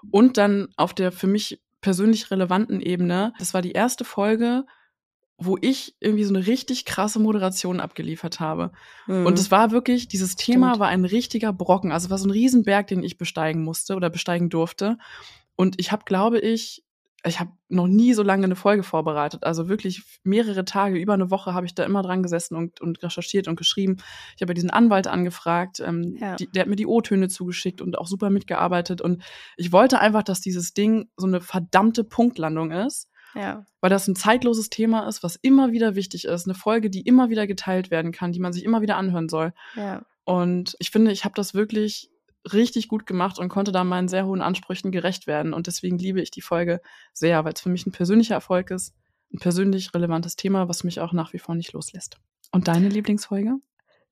Und dann auf der für mich persönlich relevanten Ebene, das war die erste Folge, wo ich irgendwie so eine richtig krasse Moderation abgeliefert habe. Mhm. Und es war wirklich, dieses Thema Stimmt. war ein richtiger Brocken. Also es war so ein Riesenberg, den ich besteigen musste oder besteigen durfte. Und ich habe, glaube ich, ich habe noch nie so lange eine Folge vorbereitet. Also wirklich mehrere Tage, über eine Woche habe ich da immer dran gesessen und, und recherchiert und geschrieben. Ich habe diesen Anwalt angefragt, ähm, Ja. die, der hat mir die O-Töne zugeschickt und auch super mitgearbeitet. Und ich wollte einfach, dass dieses Ding so eine verdammte Punktlandung ist ja. weil das ein zeitloses Thema ist, was immer wieder wichtig ist, eine Folge, die immer wieder geteilt werden kann, die man sich immer wieder anhören soll. Ja. Und ich finde, ich habe das wirklich richtig gut gemacht und konnte da meinen sehr hohen Ansprüchen gerecht werden. Und deswegen liebe ich die Folge sehr, weil es für mich ein persönlicher Erfolg ist, ein persönlich relevantes Thema, was mich auch nach wie vor nicht loslässt. Und deine Lieblingsfolge?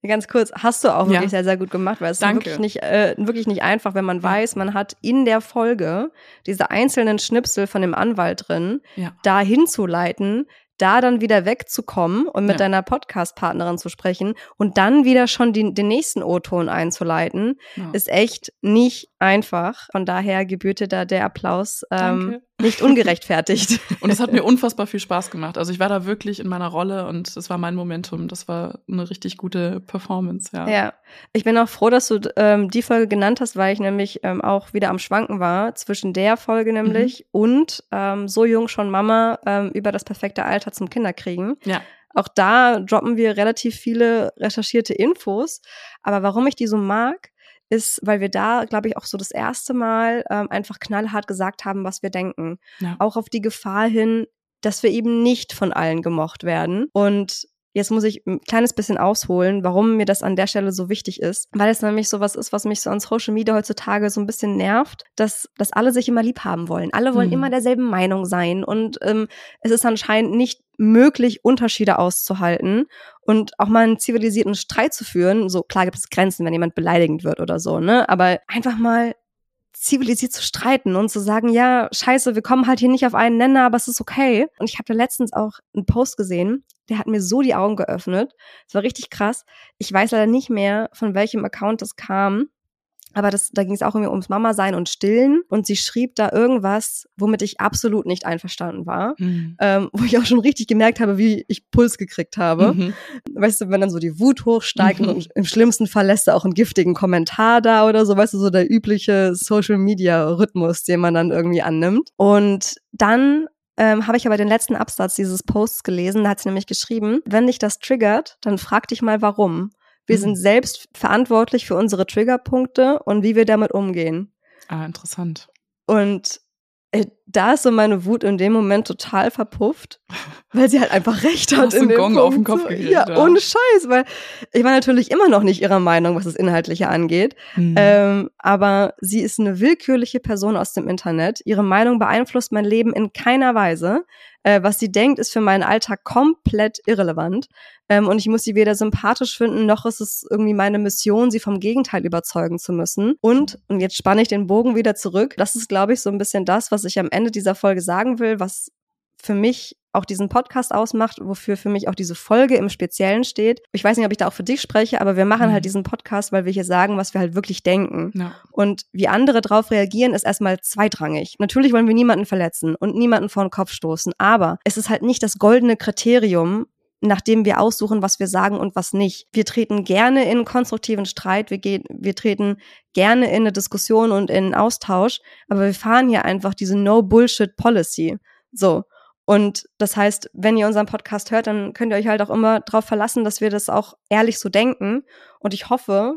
Ganz kurz, hast du auch Ja. wirklich sehr, sehr gut gemacht, weil es ist Danke. wirklich nicht, äh, wirklich nicht einfach, wenn man weiß, man hat in der Folge diese einzelnen Schnipsel von dem Anwalt drin, Ja. da hinzuleiten, da dann wieder wegzukommen und mit Ja. deiner Podcast-Partnerin zu sprechen und dann wieder schon den, den nächsten O-Ton einzuleiten, Ja. ist echt nicht einfach. Von daher gebührte da der Applaus ähm, Danke. Nicht ungerechtfertigt. Und es hat mir unfassbar viel Spaß gemacht. Also ich war da wirklich in meiner Rolle und es war mein Momentum. Das war eine richtig gute Performance, ja. Ja, ich bin auch froh, dass du ähm, die Folge genannt hast, weil ich nämlich ähm, auch wieder am Schwanken war zwischen der Folge nämlich und ähm, so jung schon Mama ähm, über das perfekte Alter zum Kinderkriegen. Ja. Auch da droppen wir relativ viele recherchierte Infos. Aber warum ich die so mag, ist, weil wir da, glaube ich, auch so das erste Mal ähm, einfach knallhart gesagt haben, was wir denken. Ja. Auch auf die Gefahr hin, dass wir eben nicht von allen gemocht werden. Und jetzt muss ich ein kleines bisschen ausholen, warum mir das an der Stelle so wichtig ist. Weil es nämlich sowas ist, was mich so an Social Media heutzutage so ein bisschen nervt, dass, dass alle sich immer lieb haben wollen. Alle wollen Mhm. immer derselben Meinung sein. Und ähm, es ist anscheinend nicht möglich, Unterschiede auszuhalten und auch mal einen zivilisierten Streit zu führen. So klar gibt es Grenzen, wenn jemand beleidigend wird oder so, ne? Aber einfach mal zivilisiert zu streiten und zu sagen, ja, scheiße, wir kommen halt hier nicht auf einen Nenner, aber es ist okay. Und ich habe da letztens auch einen Post gesehen, der hat mir so die Augen geöffnet. Es war richtig krass. Ich weiß leider nicht mehr, von welchem Account das kam. Aber das, da ging es auch irgendwie ums Mama sein und Stillen. Und sie schrieb da irgendwas, womit ich absolut nicht einverstanden war. Mhm. Ähm, wo ich auch schon richtig gemerkt habe, wie ich Puls gekriegt habe. Mhm. Weißt du, wenn dann so die Wut hochsteigt Mhm. und im schlimmsten Fall lässt er auch einen giftigen Kommentar da oder so, weißt du, so der übliche Social-Media-Rhythmus, den man dann irgendwie annimmt. Und dann ähm, habe ich aber den letzten Absatz dieses Posts gelesen, da hat sie nämlich geschrieben, wenn dich das triggert, dann frag dich mal warum. Wir Mhm. sind selbst verantwortlich für unsere Triggerpunkte und wie wir damit umgehen. Ah, interessant. Und äh, da ist so meine Wut in dem Moment total verpufft, weil sie halt einfach recht hat. Du in dem Gong auf den Punkt. Kopf gekriegt, Ja, ja. ohne Scheiß, weil ich war natürlich immer noch nicht ihrer Meinung, was das Inhaltliche angeht. Mhm. Ähm, aber sie ist eine willkürliche Person aus dem Internet. Ihre Meinung beeinflusst mein Leben in keiner Weise. Äh, was sie denkt, ist für meinen Alltag komplett irrelevant. Ähm, und ich muss sie weder sympathisch finden, noch ist es irgendwie meine Mission, sie vom Gegenteil überzeugen zu müssen. Und, und jetzt spanne ich den Bogen wieder zurück. Das ist, glaube ich, so ein bisschen das, was ich am Ende dieser Folge sagen will, was für mich auch diesen Podcast ausmacht, wofür für mich auch diese Folge im Speziellen steht. Ich weiß nicht, ob ich da auch für dich spreche, aber wir machen Mhm. halt diesen Podcast, weil wir hier sagen, was wir halt wirklich denken. ja. Und wie andere drauf reagieren, ist erstmal zweitrangig. Natürlich wollen wir niemanden verletzen und niemanden vor den Kopf stoßen, aber es ist halt nicht das goldene Kriterium, nachdem wir aussuchen, was wir sagen und was nicht. Wir treten gerne in konstruktiven Streit, wir, gehen, wir treten gerne in eine Diskussion und in einen Austausch, aber wir fahren hier einfach diese No-Bullshit-Policy. So. Und das heißt, wenn ihr unseren Podcast hört, dann könnt ihr euch halt auch immer darauf verlassen, dass wir das auch ehrlich so denken. Und ich hoffe,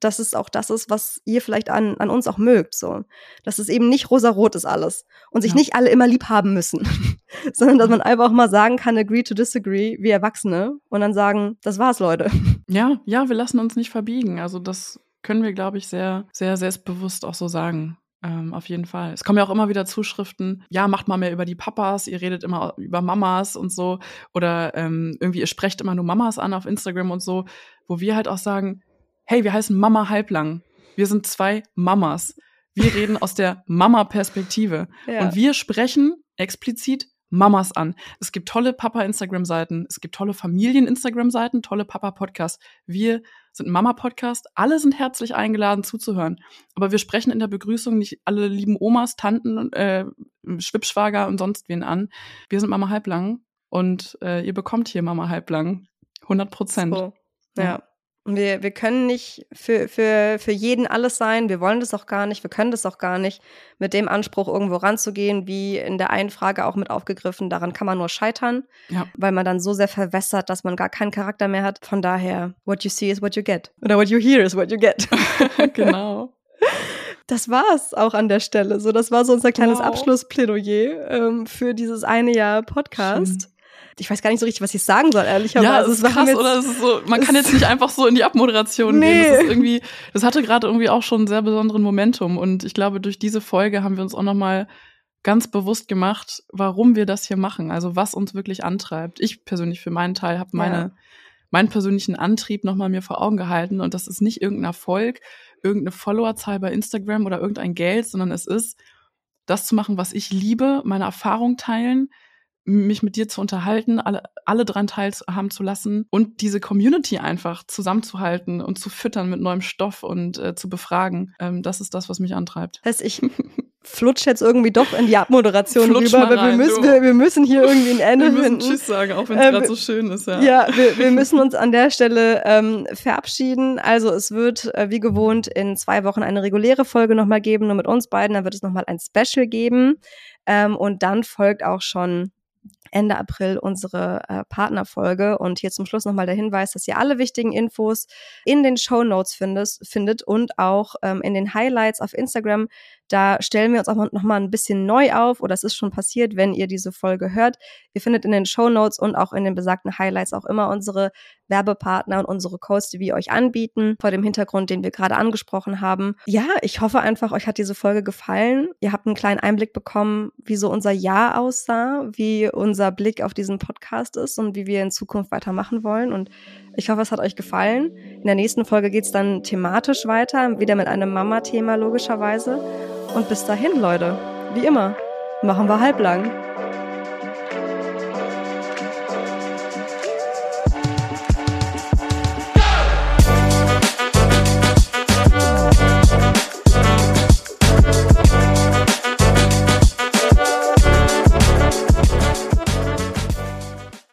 dass es auch das ist, was ihr vielleicht an, an uns auch mögt, so. Dass es eben nicht rosarot ist alles und sich Ja. nicht alle immer lieb haben müssen, sondern dass man einfach auch mal sagen kann, agree to disagree, wie Erwachsene und dann sagen, das war's, Leute. ja, ja, wir lassen uns nicht verbiegen. Also das können wir, glaube ich, sehr, sehr selbstbewusst auch so sagen. Ähm, auf jeden Fall. Es kommen ja auch immer wieder Zuschriften, ja, macht mal mehr über die Papas, ihr redet immer über Mamas und so. Oder ähm, irgendwie, ihr sprecht immer nur Mamas an auf Instagram und so, wo wir halt auch sagen, hey, wir heißen Mama Halblang. Wir sind zwei Mamas. Wir reden aus der Mama-Perspektive. Ja. Und wir sprechen explizit Mamas an. Es gibt tolle Papa-Instagram-Seiten, es gibt tolle Familien-Instagram-Seiten, tolle Papa-Podcasts. Wir sind Mama-Podcast. Alle sind herzlich eingeladen zuzuhören. Aber wir sprechen in der Begrüßung nicht alle lieben Omas, Tanten, äh, Schwibschwager und sonst wen an. Wir sind Mama Halblang und äh, ihr bekommt hier Mama Halblang. 100 Prozent. So. ja. ja. Wir, wir können nicht für, für, für jeden alles sein. Wir wollen das auch gar nicht. Wir können das auch gar nicht. Mit dem Anspruch, irgendwo ranzugehen, wie in der einen Frage auch mit aufgegriffen, daran kann man nur scheitern, ja. weil man dann so sehr verwässert, dass man gar keinen Charakter mehr hat. Von daher, what you see is what you get. Oder what you hear is what you get. genau. Das war's auch an der Stelle. So, das war so unser kleines wow. Abschlussplädoyer ähm, für dieses eine Jahr Podcast. Schön ich weiß gar nicht so richtig, was ich sagen soll, ehrlicherweise. Ja, es ist krass, oder? Es ist so, man kann jetzt nicht einfach so in die Abmoderation nee. gehen. Das ist irgendwie, das hatte gerade irgendwie auch schon einen sehr besonderen Momentum. Und ich glaube, durch diese Folge haben wir uns auch nochmal ganz bewusst gemacht, warum wir das hier machen. Also was uns wirklich antreibt. Ich persönlich für meinen Teil habe meine, ja. meinen persönlichen Antrieb nochmal mir vor Augen gehalten. Und das ist nicht irgendein Erfolg, irgendeine Followerzahl bei Instagram oder irgendein Geld, sondern es ist, das zu machen, was ich liebe, meine Erfahrung teilen, mich mit dir zu unterhalten, alle, alle dran teilhaben zu lassen und diese Community einfach zusammenzuhalten und zu füttern mit neuem Stoff und äh, zu befragen. Ähm, das ist das, was mich antreibt. Heißt, ich flutsch jetzt irgendwie doch in die Abmoderation flutsch rüber, weil wir müssen, wir, wir, müssen hier irgendwie ein Ende wir finden. Tschüss sagen, auch wenn es äh, gerade so schön ist. Ja, ja wir, wir müssen uns an der Stelle ähm, verabschieden. Also es wird äh, wie gewohnt in zwei Wochen eine reguläre Folge nochmal geben, nur mit uns beiden. Dann wird es nochmal ein Special geben. Ähm, und dann folgt auch schon Ende April unsere äh, Partnerfolge. Und hier zum Schluss nochmal der Hinweis, dass ihr alle wichtigen Infos in den Show Notes findet, findet und auch ähm, in den Highlights auf Instagram da stellen wir uns auch noch mal ein bisschen neu auf oder es ist schon passiert, wenn ihr diese Folge hört. Ihr findet in den Show Notes und auch in den besagten Highlights auch immer unsere Werbepartner und unsere die wir euch anbieten, vor dem Hintergrund, den wir gerade angesprochen haben. Ja, ich hoffe einfach, euch hat diese Folge gefallen. Ihr habt einen kleinen Einblick bekommen, wie so unser Jahr aussah, wie unser Blick auf diesen Podcast ist und wie wir in Zukunft weitermachen wollen. Und ich hoffe, es hat euch gefallen. In der nächsten Folge geht es dann thematisch weiter, wieder mit einem Mama-Thema logischerweise. Und bis dahin, Leute, wie immer, machen wir halblang.